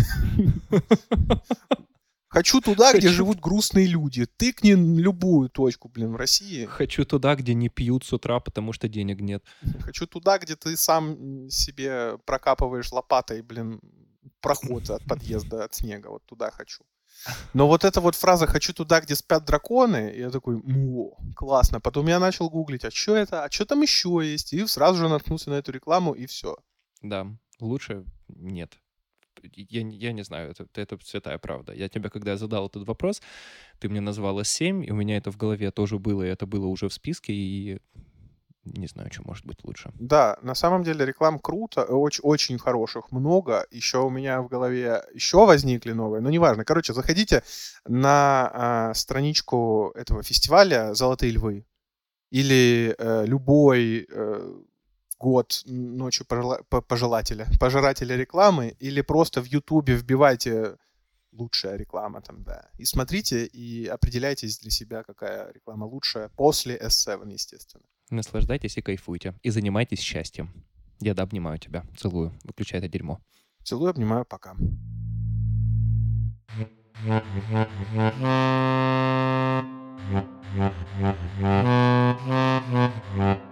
хочу туда, где Хочу. живут грустные люди. Тыкни любую точку, блин, в России. Хочу туда, где не пьют с утра, потому что денег нет. Хочу туда, где ты сам себе прокапываешь лопатой, блин, проход от подъезда от снега. Вот туда хочу. Но вот эта вот фраза «хочу туда, где спят драконы», я такой, о, классно. Потом я начал гуглить, а что это, а что там еще есть? И сразу же наткнулся на эту рекламу, и все. Да, лучше нет. Я, я не знаю, это, это святая правда. Я тебе, когда задал этот вопрос, ты мне назвала 7, и у меня это в голове тоже было, и это было уже в списке, и не знаю, что может быть лучше. Да, на самом деле реклам круто, очень, очень хороших много. Еще у меня в голове еще возникли новые, но неважно. Короче, заходите на а, страничку этого фестиваля «Золотые львы» или э, любой э, год ночью пожела- по- пожелателя, пожирателя рекламы, или просто в Ютубе вбивайте лучшая реклама там, да. И смотрите и определяйтесь для себя, какая реклама лучшая после S7, естественно. Наслаждайтесь и кайфуйте. И занимайтесь счастьем. Деда, обнимаю тебя. Целую. Выключай это дерьмо. Целую, обнимаю, пока. You.